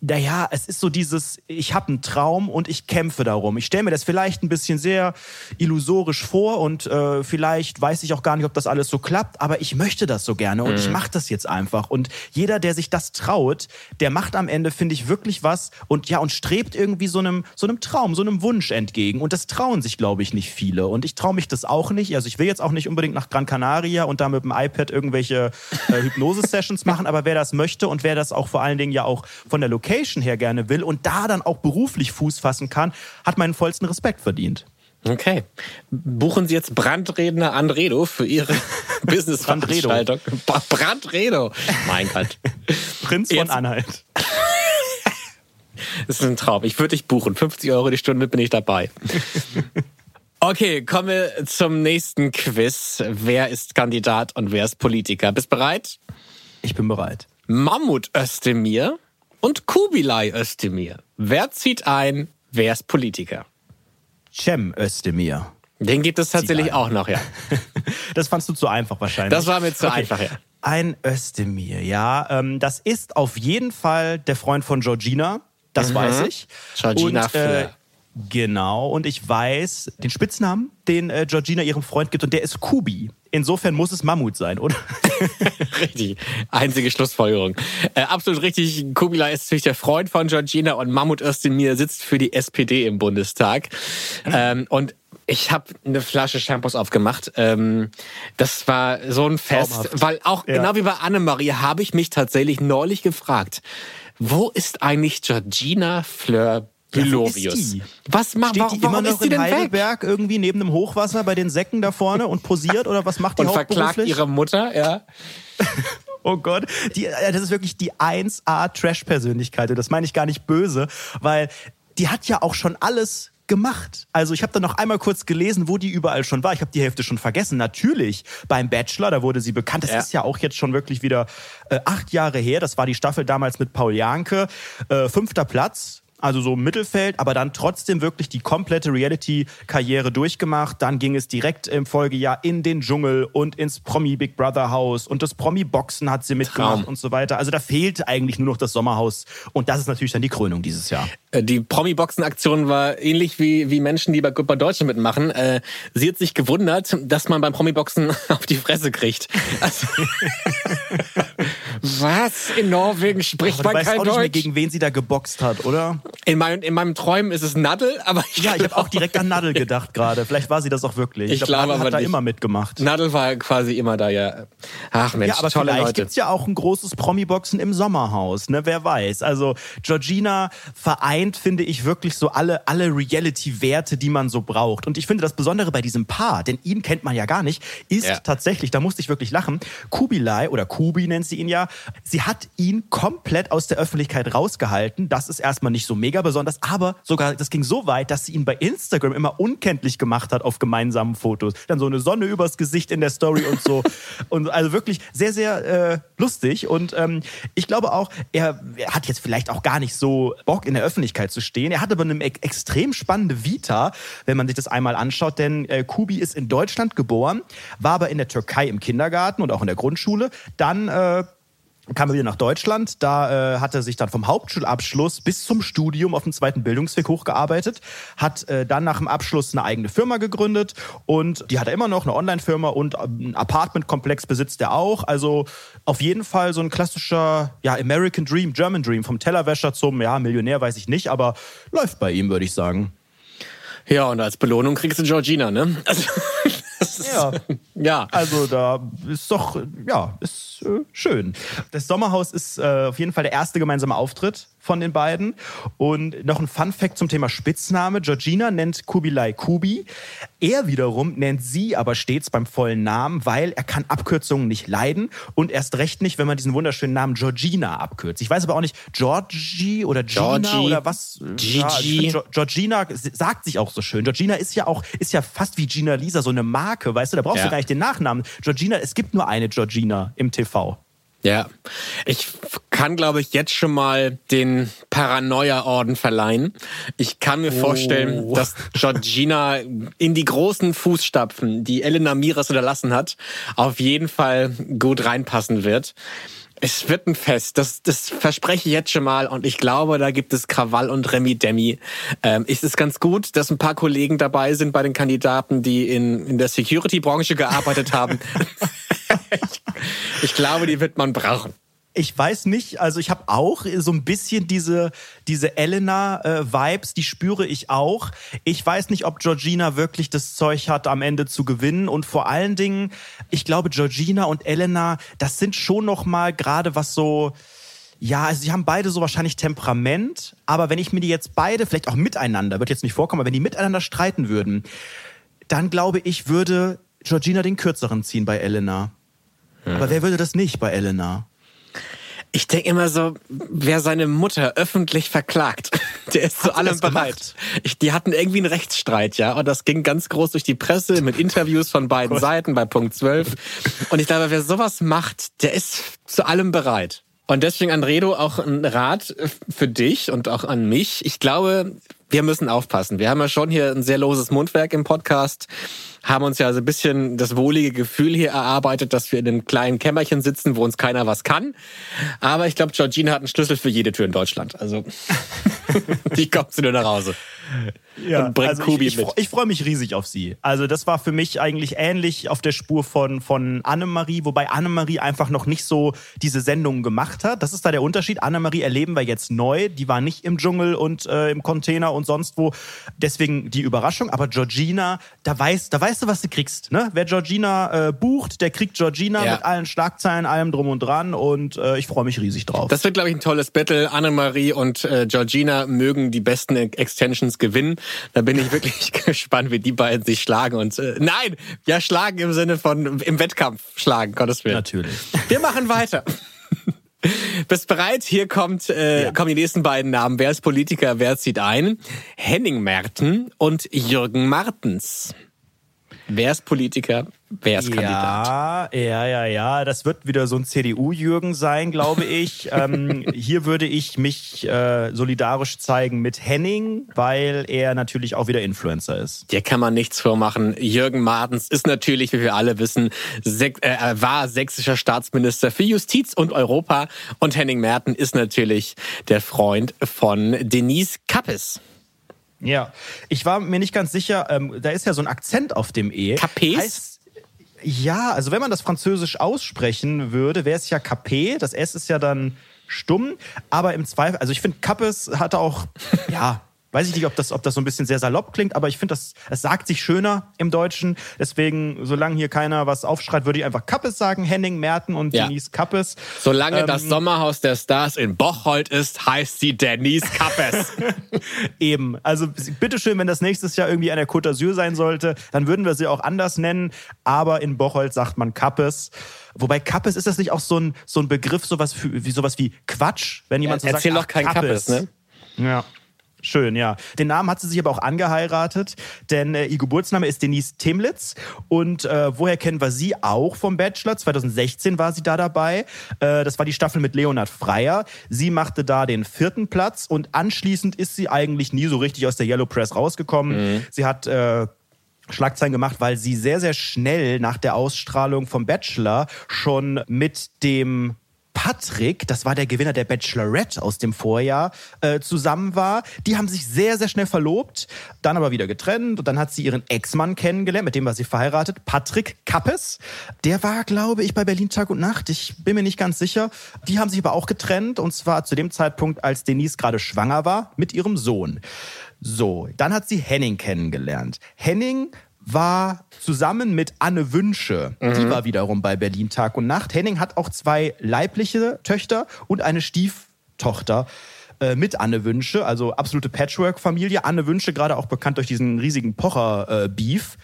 naja, es ist so dieses, ich habe einen Traum und ich kämpfe darum. Ich stelle mir das vielleicht ein bisschen sehr illusorisch vor und äh, vielleicht weiß ich auch gar nicht, ob das alles so klappt, aber ich möchte das so gerne und mhm. ich mache das jetzt einfach. Und jeder, der sich das traut, der macht am Ende, finde ich, wirklich was und ja, und strebt irgendwie so einem, so einem Traum, so einem Wunsch entgegen. Und das trauen sich, glaube ich, nicht viele. Und ich traue mich das auch nicht. Also ich will jetzt auch nicht unbedingt nach Gran Canaria und da mit dem iPad irgendwelche äh, Hypnose-Sessions machen, aber wer das möchte und wer das auch vor allen Dingen ja auch von der Location her gerne will und da dann auch beruflich Fuß fassen kann, hat meinen vollsten Respekt verdient. Okay. Buchen Sie jetzt Brandredner Andredo für Ihre *laughs* Business-Veranstaltung. Brandredo. Mein Gott. Prinz von jetzt. Anhalt. *laughs* Das ist ein Traum. Ich würde dich buchen. 50 Euro die Stunde bin ich dabei. *laughs* Okay, kommen wir zum nächsten Quiz. Wer ist Kandidat und wer ist Politiker? Bist bereit? Ich bin bereit. Mammut Özdemir und Kubilai Özdemir. Wer zieht ein? Wer ist Politiker? Cem Özdemir. Den gibt es tatsächlich auch noch, ja. *laughs* das fandst du zu einfach wahrscheinlich. Das war mir zu okay. einfach, ja. Ein Özdemir, ja. Ähm, das ist auf jeden Fall der Freund von Georgina. Das mhm. weiß ich. Georgina und, äh, Genau, und ich weiß den Spitznamen, den äh, Georgina ihrem Freund gibt, und der ist Kubi. Insofern muss es Mammut sein, oder? *laughs* richtig. Einzige Schlussfolgerung. Äh, absolut richtig. Kubila ist natürlich der Freund von Georgina und Mammut Özdemir sitzt für die SPD im Bundestag. Mhm. Ähm, und ich habe eine Flasche Shampoos aufgemacht. Ähm, das war so ein Fest, Traumhaft. weil auch ja. genau wie bei Annemarie habe ich mich tatsächlich neulich gefragt, wo ist eigentlich Georgina Fleur Belovius. Ja, was macht Steht die immer noch in Heidelberg weg? irgendwie neben dem Hochwasser bei den Säcken da vorne und posiert oder was macht die Und verklagt ihre Mutter, ja. *laughs* Oh Gott, die, äh, das ist wirklich die 1A Trash-Persönlichkeit. Und das meine ich gar nicht böse, weil die hat ja auch schon alles gemacht. Also ich habe dann noch einmal kurz gelesen, wo die überall schon war. Ich habe die Hälfte schon vergessen. Natürlich beim Bachelor, da wurde sie bekannt. Das ja. ist ja auch jetzt schon wirklich wieder äh, acht Jahre her. Das war die Staffel damals mit Paul Janke. Äh, fünfter Platz also so Mittelfeld, aber dann trotzdem wirklich die komplette Reality-Karriere durchgemacht. Dann ging es direkt im Folgejahr in den Dschungel und ins Promi Big Brother Haus und das Promi Boxen hat sie mitgemacht Traum. und so weiter. Also da fehlt eigentlich nur noch das Sommerhaus und das ist natürlich dann die Krönung dieses Jahr. Äh, die Promi Boxen Aktion war ähnlich wie wie Menschen, die bei Good bei Deutschland mitmachen. Äh, sie hat sich gewundert, dass man beim Promi Boxen *laughs* auf die Fresse kriegt. Also *laughs* Was? In Norwegen spricht man kein auch Deutsch? Nicht mehr, gegen wen sie da geboxt hat, oder? In, mein, in meinem Träumen ist es Nadel, aber ich Ja, ich habe auch direkt an Nadel *laughs* gedacht gerade. Vielleicht war sie das auch wirklich. Ich, ich glaube, Nadel hat da immer mitgemacht. Nadel war quasi immer da, ja. Ach Mensch, ja, aber tolle vielleicht Leute. gibt's ja auch ein großes Promi-Boxen im Sommerhaus, ne? Wer weiß. Also Georgina vereint, finde ich, wirklich so alle, alle Reality-Werte, die man so braucht. Und ich finde das Besondere bei diesem Paar, denn ihn kennt man ja gar nicht, ist ja. tatsächlich, da musste ich wirklich lachen, Kubilai oder Kubi nennt sie ihn ja, sie hat ihn komplett aus der Öffentlichkeit rausgehalten. Das ist erstmal nicht so mega besonders, aber sogar das ging so weit, dass sie ihn bei Instagram immer unkenntlich gemacht hat auf gemeinsamen Fotos. Dann so eine Sonne übers Gesicht in der Story und so. *laughs* und also wirklich sehr, sehr äh, lustig. Und ähm, ich glaube auch, er, er, hat jetzt vielleicht auch gar nicht so Bock in der Öffentlichkeit zu stehen. Er hat aber eine extrem spannende Vita, wenn man sich das einmal anschaut, denn äh, Kubi ist in Deutschland geboren, war aber in der Türkei im Kindergarten und auch in der Grundschule. Dann äh, kam er wieder nach Deutschland. Da äh, hat er sich dann vom Hauptschulabschluss bis zum Studium auf dem zweiten Bildungsweg hochgearbeitet, hat äh, dann nach dem Abschluss eine eigene Firma gegründet und die hat er immer noch, eine Online-Firma und ein Apartmentkomplex besitzt er auch. Also auf jeden Fall so ein klassischer ja, American Dream, German Dream, vom Tellerwäscher zum ja, Millionär weiß ich nicht, aber läuft bei ihm, würde ich sagen. Ja, und als Belohnung kriegst du Georgina, ne? *laughs* Also, ja. ja. Also da ist doch, ja, ist äh, schön. Das Sommerhaus ist äh, auf jeden Fall der erste gemeinsame Auftritt von den beiden. Und noch ein Fun Fact zum Thema Spitzname. Georgina nennt Kubilai Kubi. Er wiederum nennt sie aber stets beim vollen Namen, weil er kann Abkürzungen nicht leiden und erst recht nicht, wenn man diesen wunderschönen Namen Georgina abkürzt. Ich weiß aber auch nicht, Georgie oder Gina Georgie, oder was. Gigi. Ja, Georgina sagt sich auch so schön. Georgina ist ja auch, ist ja fast wie Gina Lisa, so eine Marke, weißt du, da brauchst ja. du gar nicht den Nachnamen. Georgina, es gibt nur eine Georgina im TV. Ja, ich kann, glaube ich, jetzt schon mal den Paranoia-Orden verleihen. Ich kann mir oh. vorstellen, dass Georgina in die großen Fußstapfen, die Elena Miras unterlassen hat, auf jeden Fall gut reinpassen wird. Es wird ein Fest, das, das verspreche ich jetzt schon mal und ich glaube, da gibt es Krawall und Remi-Demi. Ähm, ist es ganz gut, dass ein paar Kollegen dabei sind bei den Kandidaten, die in, in der Security-Branche gearbeitet haben. *laughs* *laughs* ich, ich glaube, die wird man brauchen. Ich weiß nicht, also ich habe auch so ein bisschen diese, diese Elena-Vibes, äh, die spüre ich auch. Ich weiß nicht, ob Georgina wirklich das Zeug hat, am Ende zu gewinnen. Und vor allen Dingen, ich glaube, Georgina und Elena, das sind schon noch mal gerade was so, ja, also sie haben beide so wahrscheinlich Temperament. Aber wenn ich mir die jetzt beide, vielleicht auch miteinander, wird jetzt nicht vorkommen, aber wenn die miteinander streiten würden, dann glaube ich, würde Georgina den kürzeren ziehen bei Elena. Hm. Aber wer würde das nicht bei Elena? Ich denke immer so, wer seine Mutter öffentlich verklagt, *laughs* der ist zu allem bereit. Ich, die hatten irgendwie einen Rechtsstreit, ja, und das ging ganz groß durch die Presse mit Interviews von beiden Seiten bei Punkt 12. Und ich glaube, wer sowas macht, der ist zu allem bereit. Und deswegen, Andredo, auch ein Rat für dich und auch an mich. Ich glaube, wir müssen aufpassen. Wir haben ja schon hier ein sehr loses Mundwerk im Podcast, haben uns ja so ein bisschen das wohlige Gefühl hier erarbeitet, dass wir in einem kleinen Kämmerchen sitzen, wo uns keiner was kann. Aber ich glaube, Georgina hat einen Schlüssel für jede Tür in Deutschland. Also, *laughs* die kommt sie nur nach Hause. Ja, und bringt also Kubi ich, mit. Ich, ich freue mich riesig auf sie. Also das war für mich eigentlich ähnlich auf der Spur von, von Annemarie, wobei Annemarie einfach noch nicht so diese Sendungen gemacht hat. Das ist da der Unterschied. Annemarie erleben wir jetzt neu. Die war nicht im Dschungel und äh, im Container und sonst wo. Deswegen die Überraschung. Aber Georgina, da weißt, da weißt du, was du kriegst. Ne? Wer Georgina äh, bucht, der kriegt Georgina ja. mit allen Schlagzeilen, allem drum und dran. Und äh, ich freue mich riesig drauf. Das wird, glaube ich, ein tolles Battle. Annemarie und äh, Georgina mögen die besten Extensions gewinnen. Da bin ich wirklich *laughs* gespannt, wie die beiden sich schlagen. Und äh, nein, ja, schlagen im Sinne von im Wettkampf schlagen, Gottes Willen. Natürlich. Wir machen weiter. *laughs* Bist bereit? Hier kommt, äh, ja. kommen die nächsten beiden Namen. Wer ist Politiker, wer zieht ein? Henning Merten und Jürgen Martens. Wer ist Politiker? Wer ist Kandidat? Ja, ja, ja, ja. Das wird wieder so ein CDU-Jürgen sein, glaube ich. *laughs* ähm, hier würde ich mich äh, solidarisch zeigen mit Henning, weil er natürlich auch wieder Influencer ist. Hier kann man nichts vormachen. Jürgen Martens ist natürlich, wie wir alle wissen, äh, war sächsischer Staatsminister für Justiz und Europa. Und Henning Merten ist natürlich der Freund von Denise Kappes. Ja, ich war mir nicht ganz sicher, ähm, da ist ja so ein Akzent auf dem E. Capes? ja, also wenn man das französisch aussprechen würde, wäre es ja Capé. Das S ist ja dann stumm. Aber im Zweifel, also ich finde, Kappes hatte auch, *laughs* ja, Weiß ich nicht, ob das, ob das so ein bisschen sehr salopp klingt, aber ich finde, das, es sagt sich schöner im Deutschen. Deswegen, solange hier keiner was aufschreit, würde ich einfach Kappes sagen. Henning, Merten und ja. Denise Kappes. Solange ähm, das Sommerhaus der Stars in Bocholt ist, heißt sie Denise Kappes. *laughs* Eben. Also bitteschön, wenn das nächstes Jahr irgendwie an der Côte d'Azur sein sollte, dann würden wir sie auch anders nennen. Aber in Bocholt sagt man Kappes. Wobei Kappes ist das nicht auch so ein, so ein Begriff, sowas, für, wie, sowas wie Quatsch, wenn jemand ja, so erzähl sagt, Erzähl doch kein Kappes, Kappes ne? Ja. Schön, ja. Den Namen hat sie sich aber auch angeheiratet, denn äh, ihr Geburtsname ist Denise Temlitz. Und äh, woher kennen wir sie auch vom Bachelor? 2016 war sie da dabei. Äh, das war die Staffel mit Leonhard Freier. Sie machte da den vierten Platz und anschließend ist sie eigentlich nie so richtig aus der Yellow Press rausgekommen. Mhm. Sie hat äh, Schlagzeilen gemacht, weil sie sehr, sehr schnell nach der Ausstrahlung vom Bachelor schon mit dem Patrick, das war der Gewinner der Bachelorette aus dem Vorjahr, äh, zusammen war. Die haben sich sehr, sehr schnell verlobt, dann aber wieder getrennt und dann hat sie ihren Ex-Mann kennengelernt, mit dem war sie verheiratet, Patrick Kappes. Der war, glaube ich, bei Berlin Tag und Nacht. Ich bin mir nicht ganz sicher. Die haben sich aber auch getrennt und zwar zu dem Zeitpunkt, als Denise gerade schwanger war mit ihrem Sohn. So, dann hat sie Henning kennengelernt. Henning war zusammen mit Anne Wünsche. Mhm. Die war wiederum bei Berlin Tag und Nacht. Henning hat auch zwei leibliche Töchter und eine Stieftochter äh, mit Anne Wünsche, also absolute Patchwork-Familie. Anne Wünsche gerade auch bekannt durch diesen riesigen Pocher-Beef.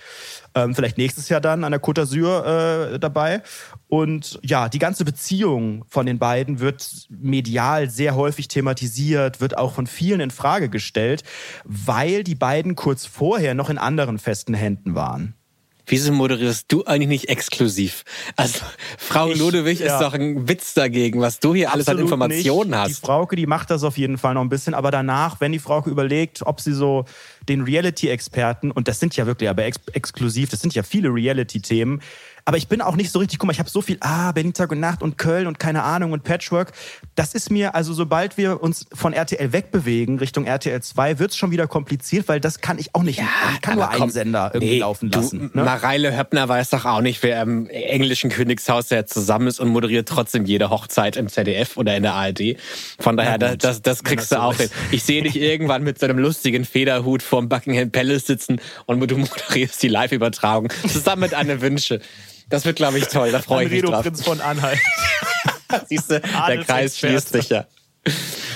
Ähm, vielleicht nächstes Jahr dann an der Côte d'Azur äh, dabei. Und ja, die ganze Beziehung von den beiden wird medial sehr häufig thematisiert, wird auch von vielen in Frage gestellt, weil die beiden kurz vorher noch in anderen festen Händen waren. Wieso moderierst du eigentlich nicht exklusiv? Also Frau ich, Ludewig ja. ist doch ein Witz dagegen, was du hier Absolut alles an Informationen nicht. hast. Die Frauke, die macht das auf jeden Fall noch ein bisschen, aber danach, wenn die Frauke überlegt, ob sie so den Reality-Experten, und das sind ja wirklich aber ex exklusiv, das sind ja viele Reality-Themen, aber ich bin auch nicht so richtig, guck mal, ich habe so viel, ah, Berlin Tag und Nacht und Köln und keine Ahnung und Patchwork. Das ist mir, also sobald wir uns von RTL wegbewegen Richtung RTL 2, wird's schon wieder kompliziert, weil das kann ich auch nicht. Ja, ich kann nur einen Sender irgendwie nee, laufen lassen. Du, ne? Mareile Höppner weiß doch auch nicht, wer im englischen Königshaus der zusammen ist und moderiert trotzdem jede Hochzeit im ZDF oder in der ARD. Von daher, das, das, das kriegst das du auch hin. Ich sehe dich irgendwann mit so einem lustigen Federhut vorm Buckingham Palace sitzen und du *laughs* moderierst die Live-Übertragung zusammen mit Anne Wünsche. Das wird, glaube ich, toll. Da freue ich mich drauf. Prinz von Anhalt. *laughs* Siehst du, der Kreis schließt sich ja.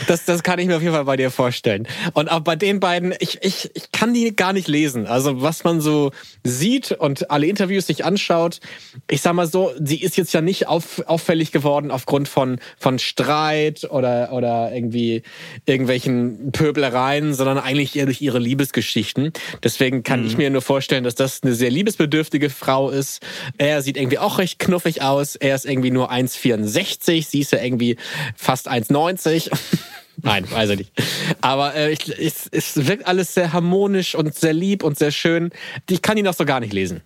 Das, das kann ich mir auf jeden Fall bei dir vorstellen. Und auch bei den beiden, ich, ich, ich kann die gar nicht lesen. Also was man so sieht und alle Interviews sich anschaut, ich sag mal so, sie ist jetzt ja nicht auf, auffällig geworden aufgrund von, von Streit oder, oder irgendwie irgendwelchen Pöbelereien, sondern eigentlich eher durch ihre Liebesgeschichten. Deswegen kann mhm. ich mir nur vorstellen, dass das eine sehr liebesbedürftige Frau ist. Er sieht irgendwie auch recht knuffig aus. Er ist irgendwie nur 1,64. Sie ist ja irgendwie fast 1,90. *laughs* Nein, weiß ich nicht. Aber äh, ich, es, es wirkt alles sehr harmonisch und sehr lieb und sehr schön. Ich kann ihn auch so gar nicht lesen.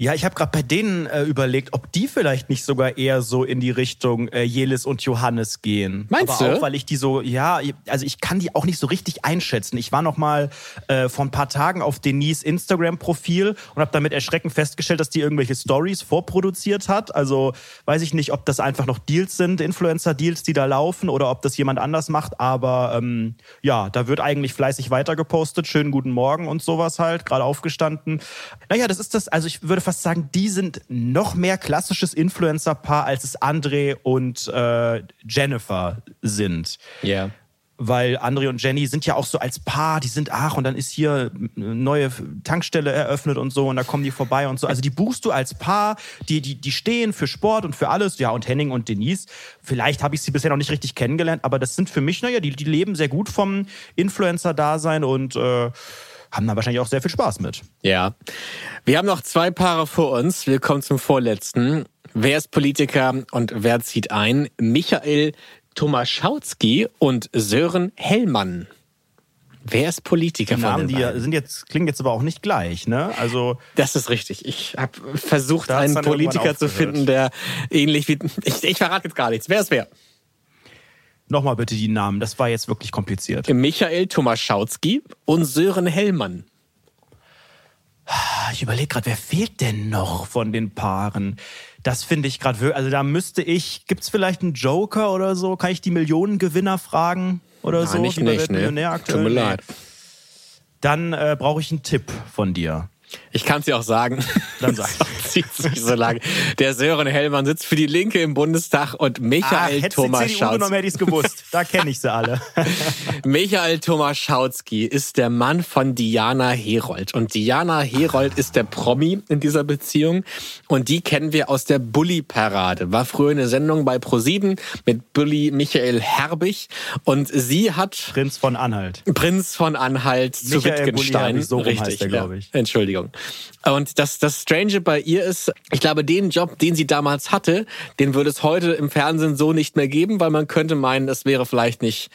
Ja, ich habe gerade bei denen äh, überlegt, ob die vielleicht nicht sogar eher so in die Richtung äh, Jelis und Johannes gehen. Meinst Aber du? auch, weil ich die so, ja, also ich kann die auch nicht so richtig einschätzen. Ich war noch mal äh, vor ein paar Tagen auf Denise Instagram-Profil und habe damit erschreckend festgestellt, dass die irgendwelche Stories vorproduziert hat. Also weiß ich nicht, ob das einfach noch Deals sind, Influencer-Deals, die da laufen, oder ob das jemand anders macht. Aber ähm, ja, da wird eigentlich fleißig weitergepostet. Schönen guten Morgen und sowas halt, gerade aufgestanden. Naja, das ist das, also ich würde fast sagen, die sind noch mehr klassisches Influencer-Paar, als es André und äh, Jennifer sind. Ja. Yeah. Weil André und Jenny sind ja auch so als Paar, die sind, ach, und dann ist hier eine neue Tankstelle eröffnet und so, und da kommen die vorbei und so. Also die buchst du als Paar, die, die, die stehen für Sport und für alles. Ja, und Henning und Denise, vielleicht habe ich sie bisher noch nicht richtig kennengelernt, aber das sind für mich, naja, die, die leben sehr gut vom Influencer-Dasein und äh, haben da wahrscheinlich auch sehr viel Spaß mit. Ja. Wir haben noch zwei Paare vor uns. Wir kommen zum vorletzten. Wer ist Politiker und wer zieht ein? Michael Tomaszauski und Sören Hellmann. Wer ist Politiker die von Namen, den die sind jetzt, klingen jetzt aber auch nicht gleich, ne? Also. Das ist richtig. Ich habe versucht, einen Politiker zu finden, der ähnlich wie. Ich, ich verrate jetzt gar nichts. Wer ist wer? Nochmal bitte die Namen, das war jetzt wirklich kompliziert. Michael Tomaszauski und Sören Hellmann. Ich überlege gerade, wer fehlt denn noch von den Paaren? Das finde ich gerade wirklich, also da müsste ich, gibt es vielleicht einen Joker oder so? Kann ich die Millionengewinner fragen oder so? nicht, nicht, ne? Aktuell? Tut mir Nee. leid. Dann äh, brauche ich einen Tipp von dir. Ich kann es dir auch sagen. *laughs* Dann sag. *laughs* Zieht sich so lange. Der Sören Hellmann sitzt für die Linke im Bundestag und Ah, Michael du die CDU genommen, hätte ich es gewusst. *laughs* Da kenne ich sie alle. Michael Tomaszauski ist der Mann von Diana Herold. Und Diana Herold ist der Promi in dieser Beziehung. Und die kennen wir aus der Bully-Parade. War früher eine Sendung bei ProSieben mit Bully Michael Herbig. Und sie hat Prinz von Anhalt. Prinz von Anhalt zu Michael Wittgenstein. Bulli-Herbig, so rum Richtig, heißt er, ja. glaub ich. Entschuldigung. Und das, das Strange bei ihr ist, ich glaube, den Job, den sie damals hatte, den würde es heute im Fernsehen so nicht mehr geben, weil man könnte meinen, es wäre vielleicht nicht,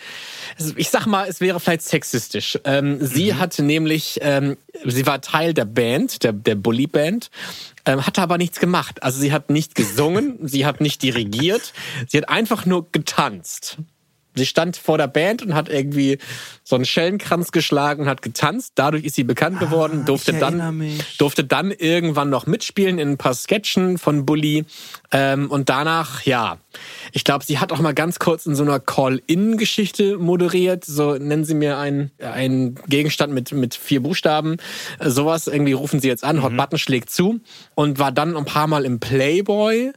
ich sag mal, es wäre vielleicht sexistisch. Ähm, sie Mhm. hatte nämlich, ähm, sie war Teil der Band, der, der Bully-Band, ähm, hatte aber nichts gemacht. Also sie hat nicht gesungen, sie hat nicht dirigiert, sie hat einfach nur getanzt. Sie stand vor der Band und hat irgendwie so einen Schellenkranz geschlagen und hat getanzt. Dadurch ist sie bekannt geworden, durfte Ah, erinnere dann, mich. durfte dann irgendwann noch mitspielen in ein paar Sketchen von Bully. Ähm, und danach, ja, ich glaube, sie hat auch mal ganz kurz in so einer Call-In-Geschichte moderiert. So nennen sie mir einen, einen Gegenstand mit, mit vier Buchstaben. Äh, sowas irgendwie rufen sie jetzt an. Hot Button schlägt zu und war dann ein paar Mal im Playboy.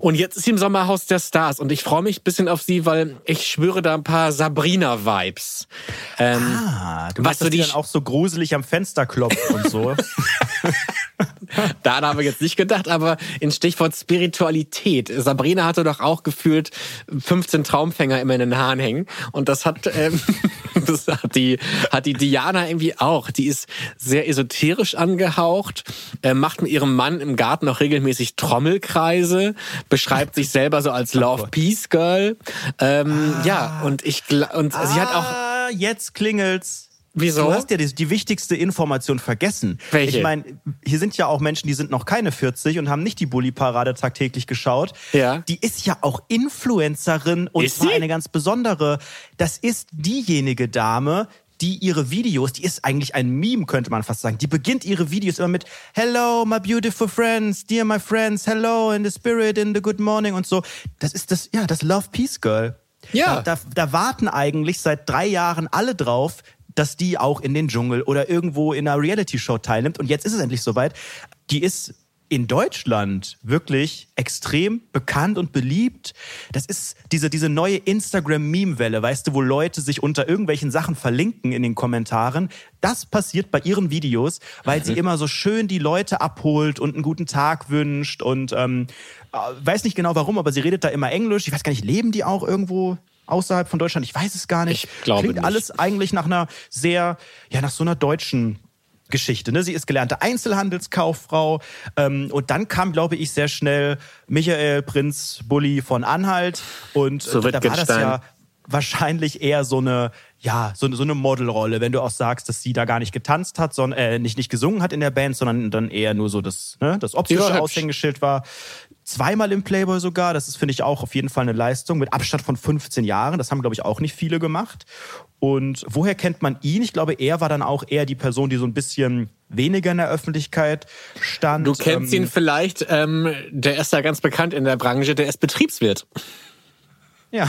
Und jetzt ist sie im Sommerhaus der Stars und ich freue mich ein bisschen auf sie, weil ich schwöre da ein paar Sabrina-Vibes. Ähm, Ah, du Was so die die dann auch so gruselig am Fenster klopft und so. *laughs* *laughs* Daran habe ich jetzt nicht gedacht, aber in Stichwort Spiritualität. Sabrina hatte doch auch gefühlt 15 Traumfänger immer in den Haaren hängen. Und das hat, ähm, *laughs* das hat, die, hat die Diana irgendwie auch. Die ist sehr esoterisch angehaucht, äh, macht mit ihrem Mann im Garten auch regelmäßig Trommelkreise, beschreibt sich selber so als Love Peace Girl. Ähm, Ja, und ich und sie hat auch. Ah, jetzt klingelt's. Wieso? Du hast ja die, die wichtigste Information vergessen. Welche? Ich meine, hier sind ja auch Menschen, die sind noch keine 40 und haben nicht die Bully-Parade tagtäglich geschaut. Ja. Die ist ja auch Influencerin und Ist zwar sie? eine ganz besondere. Das ist diejenige Dame, die ihre Videos, die ist eigentlich ein Meme, könnte man fast sagen. Die beginnt ihre Videos immer mit Hello, my beautiful friends, dear my friends, hello in the spirit, in the good morning und so. Das ist das, ja, das Love Peace Girl. Ja. Da, da, da warten eigentlich seit drei Jahren alle drauf, dass die auch in den Dschungel oder irgendwo in einer Reality-Show teilnimmt. Und jetzt ist es endlich soweit. Die ist in Deutschland wirklich extrem bekannt und beliebt. Das ist diese, diese neue Instagram-Meme-Welle, weißt du, wo Leute sich unter irgendwelchen Sachen verlinken in den Kommentaren. Das passiert bei ihren Videos, weil sie immer so schön die Leute abholt und einen guten Tag wünscht und ähm, äh, weiß nicht genau warum, aber sie redet da immer Englisch. Ich weiß gar nicht, leben die auch irgendwo außerhalb von Deutschland? Ich weiß es gar nicht. Ich glaube Klingt nicht. alles eigentlich nach einer sehr, ja, nach so einer deutschen Geschichte. Ne? Sie ist gelernte Einzelhandelskauffrau ähm, und dann kam, glaube ich, sehr schnell Michael Prinz Bulli von Anhalt und äh, da war das ja wahrscheinlich eher so eine, ja, so, so eine Modelrolle, wenn du auch sagst, dass sie da gar nicht getanzt hat, sondern äh, nicht, nicht gesungen hat in der Band, sondern dann eher nur so das, ne, das optische Aushängeschild war. Zweimal im Playboy sogar, das ist, finde ich, auch auf jeden Fall eine Leistung mit Abstand von 15 Jahren. Das haben, glaube ich, auch nicht viele gemacht. Und woher kennt man ihn? Ich glaube, er war dann auch eher die Person, die so ein bisschen weniger in der Öffentlichkeit stand. Du kennst ähm, ihn vielleicht, ähm, der ist ja ganz bekannt in der Branche, der ist Betriebswirt. Ja.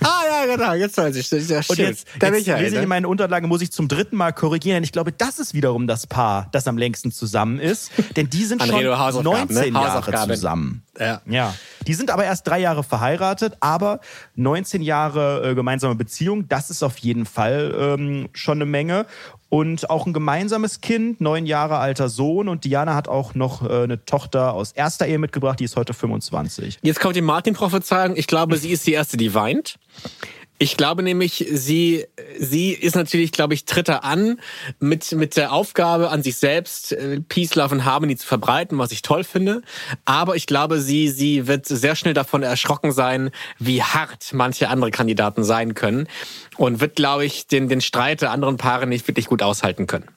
Ah ja, genau, jetzt weiß ich. Das ist ja Und jetzt, da jetzt ich lese ich in meinen Unterlagen, muss ich zum dritten Mal korrigieren, denn ich glaube, das ist wiederum das Paar, das am längsten zusammen ist. *laughs* Denn die sind schon 19 ne? Jahre zusammen. Ja. ja. Die sind aber erst drei Jahre verheiratet, aber 19 Jahre äh, gemeinsame Beziehung, das ist auf jeden Fall ähm, schon eine Menge und auch ein gemeinsames Kind, neun Jahre alter Sohn. Und Diana hat auch noch äh, eine Tochter aus erster Ehe mitgebracht, die ist heute 25. Jetzt kommt die Martin-Prophezeiung. Ich glaube, sie ist die Erste, die weint. Ich glaube nämlich, sie, sie ist natürlich, glaube ich, tritt er an mit, mit der Aufgabe an sich selbst, äh, Peace, Love und Harmony zu verbreiten, was ich toll finde. Aber ich glaube, sie, sie wird sehr schnell davon erschrocken sein, wie hart manche andere Kandidaten sein können. Und wird, glaube ich, den, den Streit der anderen Paare nicht wirklich gut aushalten können.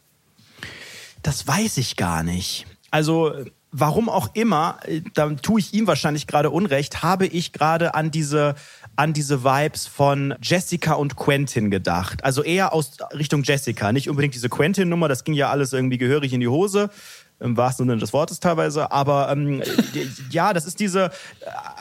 Das weiß ich gar nicht. Also, warum auch immer, äh, da tue ich ihm wahrscheinlich gerade Unrecht, habe ich gerade an diese an diese Vibes von Jessica und Quentin gedacht. Also eher aus Richtung Jessica, nicht unbedingt diese Quentin-Nummer, das ging ja alles irgendwie gehörig in die Hose im wahrsten Sinne des Wortes teilweise. Aber ähm, ja, das ist diese,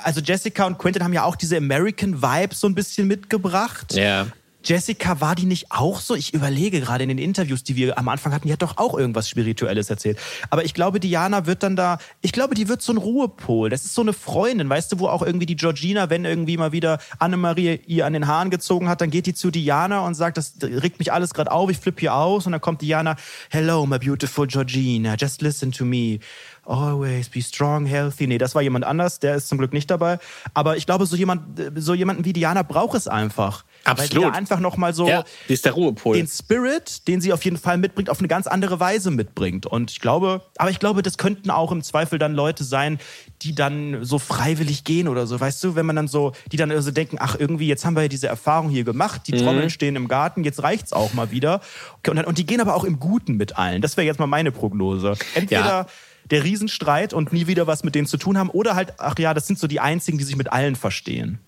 also Jessica und Quentin haben ja auch diese American Vibes so ein bisschen mitgebracht. Ja. Jessica, war die nicht auch so? Ich überlege gerade in den Interviews, die wir am Anfang hatten, die hat doch auch irgendwas Spirituelles erzählt. Aber ich glaube, Diana wird dann da, ich glaube, die wird so ein Ruhepol. Das ist so eine Freundin, weißt du, wo auch irgendwie die Georgina, wenn irgendwie mal wieder Annemarie ihr an den Haaren gezogen hat, dann geht die zu Diana und sagt, das regt mich alles gerade auf, ich flippe hier aus. Und dann kommt Diana, hello, my beautiful Georgina, just listen to me always be strong, healthy. Nee, das war jemand anders, der ist zum Glück nicht dabei. Aber ich glaube, so jemand, so jemanden wie Diana braucht es einfach. Absolut. Weil die einfach nochmal so ja, die ist der Ruhepol. den Spirit, den sie auf jeden Fall mitbringt, auf eine ganz andere Weise mitbringt. Und ich glaube, aber ich glaube, das könnten auch im Zweifel dann Leute sein, die dann so freiwillig gehen oder so. Weißt du, wenn man dann so, die dann so denken, ach irgendwie, jetzt haben wir ja diese Erfahrung hier gemacht, die mhm. Trommeln stehen im Garten, jetzt reicht's auch mal wieder. Und, dann, und die gehen aber auch im Guten mit allen. Das wäre jetzt mal meine Prognose. Entweder ja der Riesenstreit und nie wieder was mit denen zu tun haben. Oder halt, ach ja, das sind so die einzigen, die sich mit allen verstehen.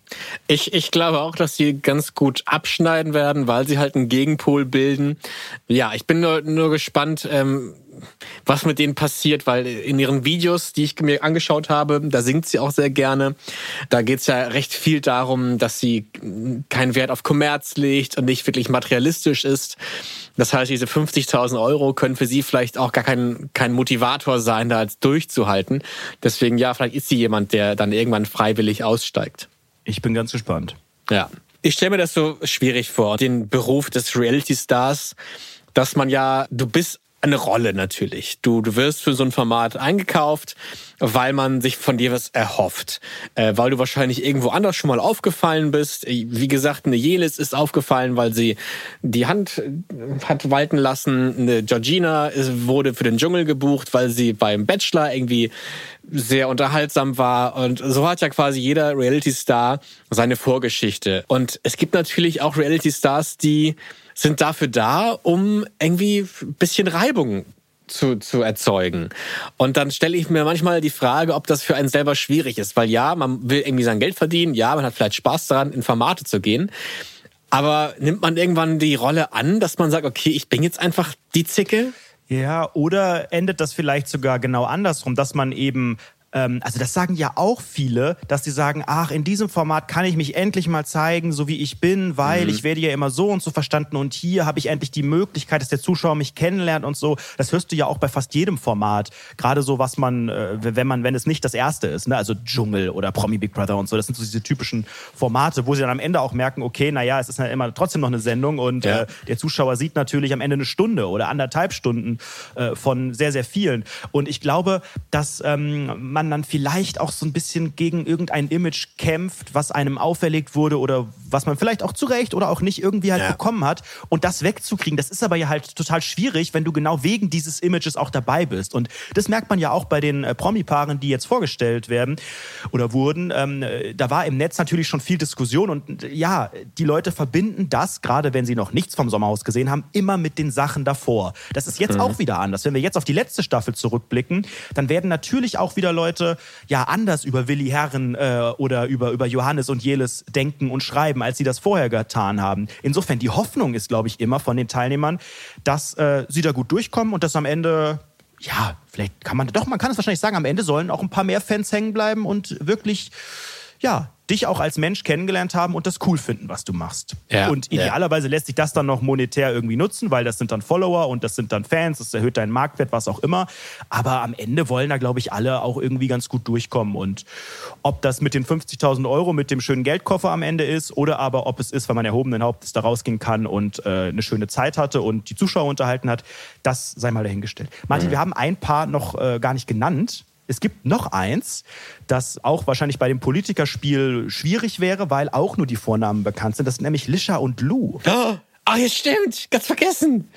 Ich, ich glaube auch, dass sie ganz gut abschneiden werden, weil sie halt einen Gegenpol bilden. Ja, ich bin nur, nur gespannt, ähm, was mit denen passiert, weil in ihren Videos, die ich mir angeschaut habe, da singt sie auch sehr gerne. Da geht es ja recht viel darum, dass sie keinen Wert auf Kommerz legt und nicht wirklich materialistisch ist. Das heißt, diese 50.000 Euro können für sie vielleicht auch gar kein, kein Motivator sein, da als durchzuhalten. Deswegen, ja, vielleicht ist sie jemand, der dann irgendwann freiwillig aussteigt. Ich bin ganz gespannt. Ja. Ich stelle mir das so schwierig vor, den Beruf des Reality-Stars, dass man ja, du bist eine Rolle natürlich. Du, du wirst für so ein Format eingekauft, weil man sich von dir was erhofft. Äh, weil du wahrscheinlich irgendwo anders schon mal aufgefallen bist. Wie gesagt, eine Jelis ist aufgefallen, weil sie die Hand äh, hat walten lassen. Eine Georgina wurde für den Dschungel gebucht, weil sie beim Bachelor irgendwie sehr unterhaltsam war. Und so hat ja quasi jeder Reality-Star seine Vorgeschichte. Und es gibt natürlich auch Reality-Stars, die sind dafür da, um irgendwie ein bisschen Reibung zu, zu erzeugen. Und dann stelle ich mir manchmal die Frage, ob das für einen selber schwierig ist. Weil ja, man will irgendwie sein Geld verdienen, ja, man hat vielleicht Spaß daran, in Formate zu gehen. Aber nimmt man irgendwann die Rolle an, dass man sagt, okay, ich bin jetzt einfach die Zicke? Ja, oder endet das vielleicht sogar genau andersrum, dass man eben ähm, also das sagen ja auch viele, dass sie sagen, ach, in diesem Format kann ich mich endlich mal zeigen, so wie ich bin, weil mhm. ich werde ja immer so und so verstanden und hier habe ich endlich die Möglichkeit, dass der Zuschauer mich kennenlernt und so. Das hörst du ja auch bei fast jedem Format. Gerade so, was man, äh, wenn man, wenn es nicht das erste ist, ne? also Dschungel oder Promi Big Brother und so, das sind so diese typischen Formate, wo sie dann am Ende auch merken, okay, naja, es ist ja immer trotzdem noch eine Sendung und ja. äh, der Zuschauer sieht natürlich am Ende eine Stunde oder anderthalb Stunden äh, von sehr, sehr vielen. Und ich glaube, dass ähm, man man dann vielleicht auch so ein bisschen gegen irgendein Image kämpft, was einem auferlegt wurde oder was man vielleicht auch zu Recht oder auch nicht irgendwie halt ja. bekommen hat. Und das wegzukriegen, das ist aber ja halt total schwierig, wenn du genau wegen dieses Images auch dabei bist. Und das merkt man ja auch bei den äh, Promi-Paaren, die jetzt vorgestellt werden oder wurden. Ähm, äh, da war im Netz natürlich schon viel Diskussion und äh, ja, die Leute verbinden das, gerade wenn sie noch nichts vom Sommerhaus gesehen haben, immer mit den Sachen davor. Das ist jetzt mhm. auch wieder anders. Wenn wir jetzt auf die letzte Staffel zurückblicken, dann werden natürlich auch wieder Leute ja anders über Willi Herren äh, oder über, über Johannes und Jelis denken und schreiben, als sie das vorher getan haben. Insofern, die Hoffnung ist, glaube ich, immer von den Teilnehmern, dass äh, sie da gut durchkommen und dass am Ende ja, vielleicht kann man doch, man kann es wahrscheinlich sagen, am Ende sollen auch ein paar mehr Fans hängen bleiben und wirklich, ja, dich auch als Mensch kennengelernt haben und das cool finden, was du machst. Ja, und idealerweise ja. lässt sich das dann noch monetär irgendwie nutzen, weil das sind dann Follower und das sind dann Fans, das erhöht deinen Marktwert, was auch immer. Aber am Ende wollen da, glaube ich, alle auch irgendwie ganz gut durchkommen. Und ob das mit den 50.000 Euro, mit dem schönen Geldkoffer am Ende ist oder aber ob es ist, weil man erhobenen Hauptes da rausgehen kann und äh, eine schöne Zeit hatte und die Zuschauer unterhalten hat, das sei mal dahingestellt. Martin, mhm. wir haben ein paar noch äh, gar nicht genannt. Es gibt noch eins, das auch wahrscheinlich bei dem Politikerspiel schwierig wäre, weil auch nur die Vornamen bekannt sind. Das sind nämlich Lisha und Lou. Ah, oh, ja, stimmt. Ganz vergessen.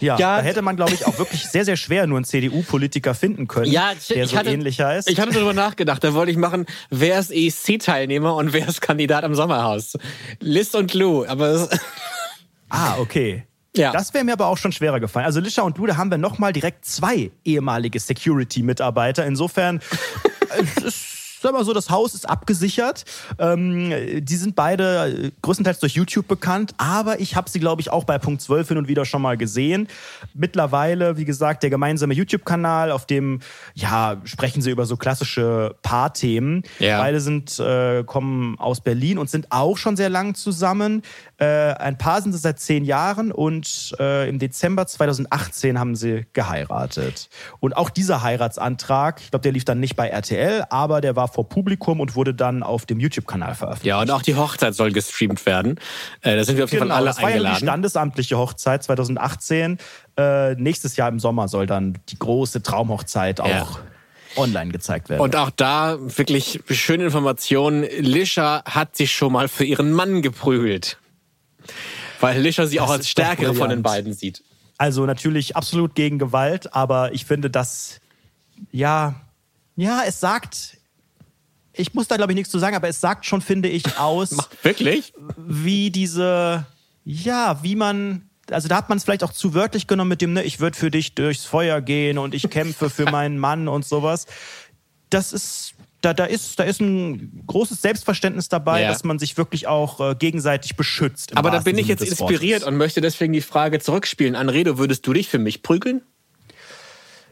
Ja, ja, da hätte man, glaube ich, auch wirklich sehr, sehr schwer nur einen CDU-Politiker finden können, ja, der so hatte, ähnlicher ist. Ich hatte darüber nachgedacht. Da wollte ich machen, wer ist ESC-Teilnehmer und wer ist Kandidat am Sommerhaus? Liz und Lou. Aber ah, okay. Ja. Das wäre mir aber auch schon schwerer gefallen. Also Lisha und du, da haben wir nochmal direkt zwei ehemalige Security-Mitarbeiter. Insofern, *laughs* ist sag mal so, das Haus ist abgesichert. Ähm, die sind beide größtenteils durch YouTube bekannt, aber ich habe sie, glaube ich, auch bei Punkt 12 hin und wieder schon mal gesehen. Mittlerweile, wie gesagt, der gemeinsame YouTube-Kanal, auf dem ja, sprechen sie über so klassische Paarthemen. Ja. Beide sind, äh, kommen aus Berlin und sind auch schon sehr lang zusammen. Äh, ein Paar sind sie seit zehn Jahren und äh, im Dezember 2018 haben sie geheiratet. Und auch dieser Heiratsantrag, ich glaube, der lief dann nicht bei RTL, aber der war vor Publikum und wurde dann auf dem YouTube-Kanal veröffentlicht. Ja, und auch die Hochzeit soll gestreamt werden. Äh, da sind wir auf jeden genau, Fall alle das war eingeladen. Ja die standesamtliche Hochzeit 2018. Äh, nächstes Jahr im Sommer soll dann die große Traumhochzeit auch ja online gezeigt werden. Und auch da wirklich schöne Informationen. Lisha hat sich schon mal für ihren Mann geprügelt. Weil Lisha sie das auch als stärkere von den beiden sieht. Also natürlich absolut gegen Gewalt, aber ich finde, dass, ja, ja, es sagt, ich muss da glaube ich nichts zu sagen, aber es sagt schon, finde ich, *laughs* aus. Wirklich? Wie diese, ja, wie man, also da hat man es vielleicht auch zu wörtlich genommen mit dem, ne, ich würde für dich durchs Feuer gehen und ich kämpfe für meinen Mann und sowas. Das ist da, da, ist, da ist ein großes Selbstverständnis dabei, ja. dass man sich wirklich auch äh, gegenseitig beschützt. Aber da bin ich jetzt inspiriert und möchte deswegen die Frage zurückspielen. Anredo, würdest du dich für mich prügeln?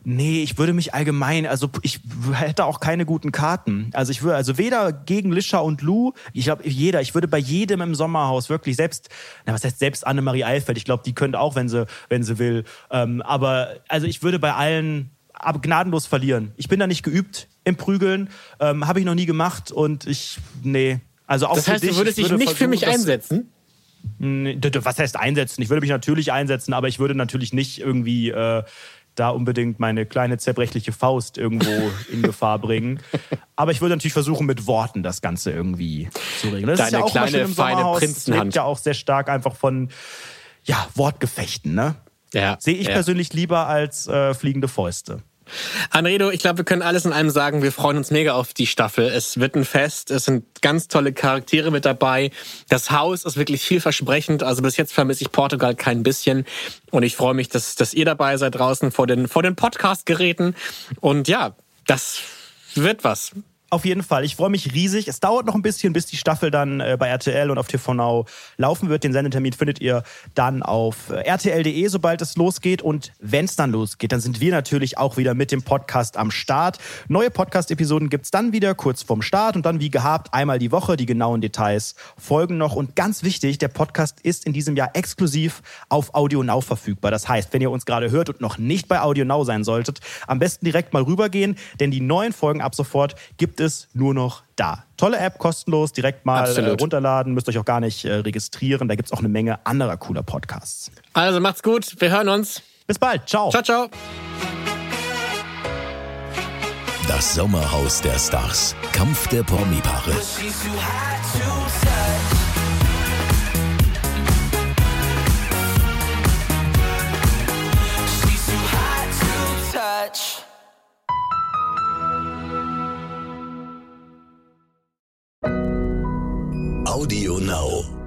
Nee, ich würde mich allgemein, also ich hätte auch keine guten Karten. Also ich würde, also weder gegen Lischa und Lou, ich glaube jeder, ich würde bei jedem im Sommerhaus wirklich selbst, na was heißt selbst Annemarie Eilfeld, ich glaube, die könnte auch, wenn sie, wenn sie will. Ähm, aber also ich würde bei allen gnadenlos verlieren. Ich bin da nicht geübt im Prügeln, ähm, habe ich noch nie gemacht und ich, nee. Also auch das heißt, dich, du würdest dich nicht für mich einsetzen? Was heißt einsetzen? Ich würde mich natürlich einsetzen, aber ich würde natürlich nicht irgendwie äh, da unbedingt meine kleine zerbrechliche Faust irgendwo *laughs* in Gefahr bringen. Aber ich würde natürlich versuchen, mit Worten das Ganze irgendwie zu regeln. Das Deine ist ja auch kleine, feine Prinzenhand. lebt ja auch sehr stark einfach von ja, Wortgefechten, ne? Ja, Sehe ich ja. persönlich lieber als äh, fliegende Fäuste. Anredo, ich glaube, wir können alles in einem sagen. Wir freuen uns mega auf die Staffel. Es wird ein Fest. Es sind ganz tolle Charaktere mit dabei. Das Haus ist wirklich vielversprechend. Also bis jetzt vermisse ich Portugal kein bisschen. Und ich freue mich, dass, dass ihr dabei seid draußen vor den, vor den Podcast-Geräten. Und ja, das wird was. Auf jeden Fall. Ich freue mich riesig. Es dauert noch ein bisschen, bis die Staffel dann äh, bei RTL und auf TV Now laufen wird. Den Sendetermin findet ihr dann auf äh, rtl.de, sobald es losgeht. Und wenn es dann losgeht, dann sind wir natürlich auch wieder mit dem Podcast am Start. Neue Podcast-Episoden gibt es dann wieder kurz vorm Start und dann wie gehabt einmal die Woche. Die genauen Details folgen noch. Und ganz wichtig, der Podcast ist in diesem Jahr exklusiv auf Audio Now verfügbar. Das heißt, wenn ihr uns gerade hört und noch nicht bei Audio Now sein solltet, am besten direkt mal rübergehen, denn die neuen Folgen ab sofort gibt es es nur noch da. Tolle App, kostenlos, direkt mal äh, runterladen, müsst euch auch gar nicht äh, registrieren. Da gibt es auch eine Menge anderer cooler Podcasts. Also macht's gut, wir hören uns. Bis bald, ciao. Ciao, ciao. Das Sommerhaus der Stars. Kampf der Promi-Paare. Audio Now.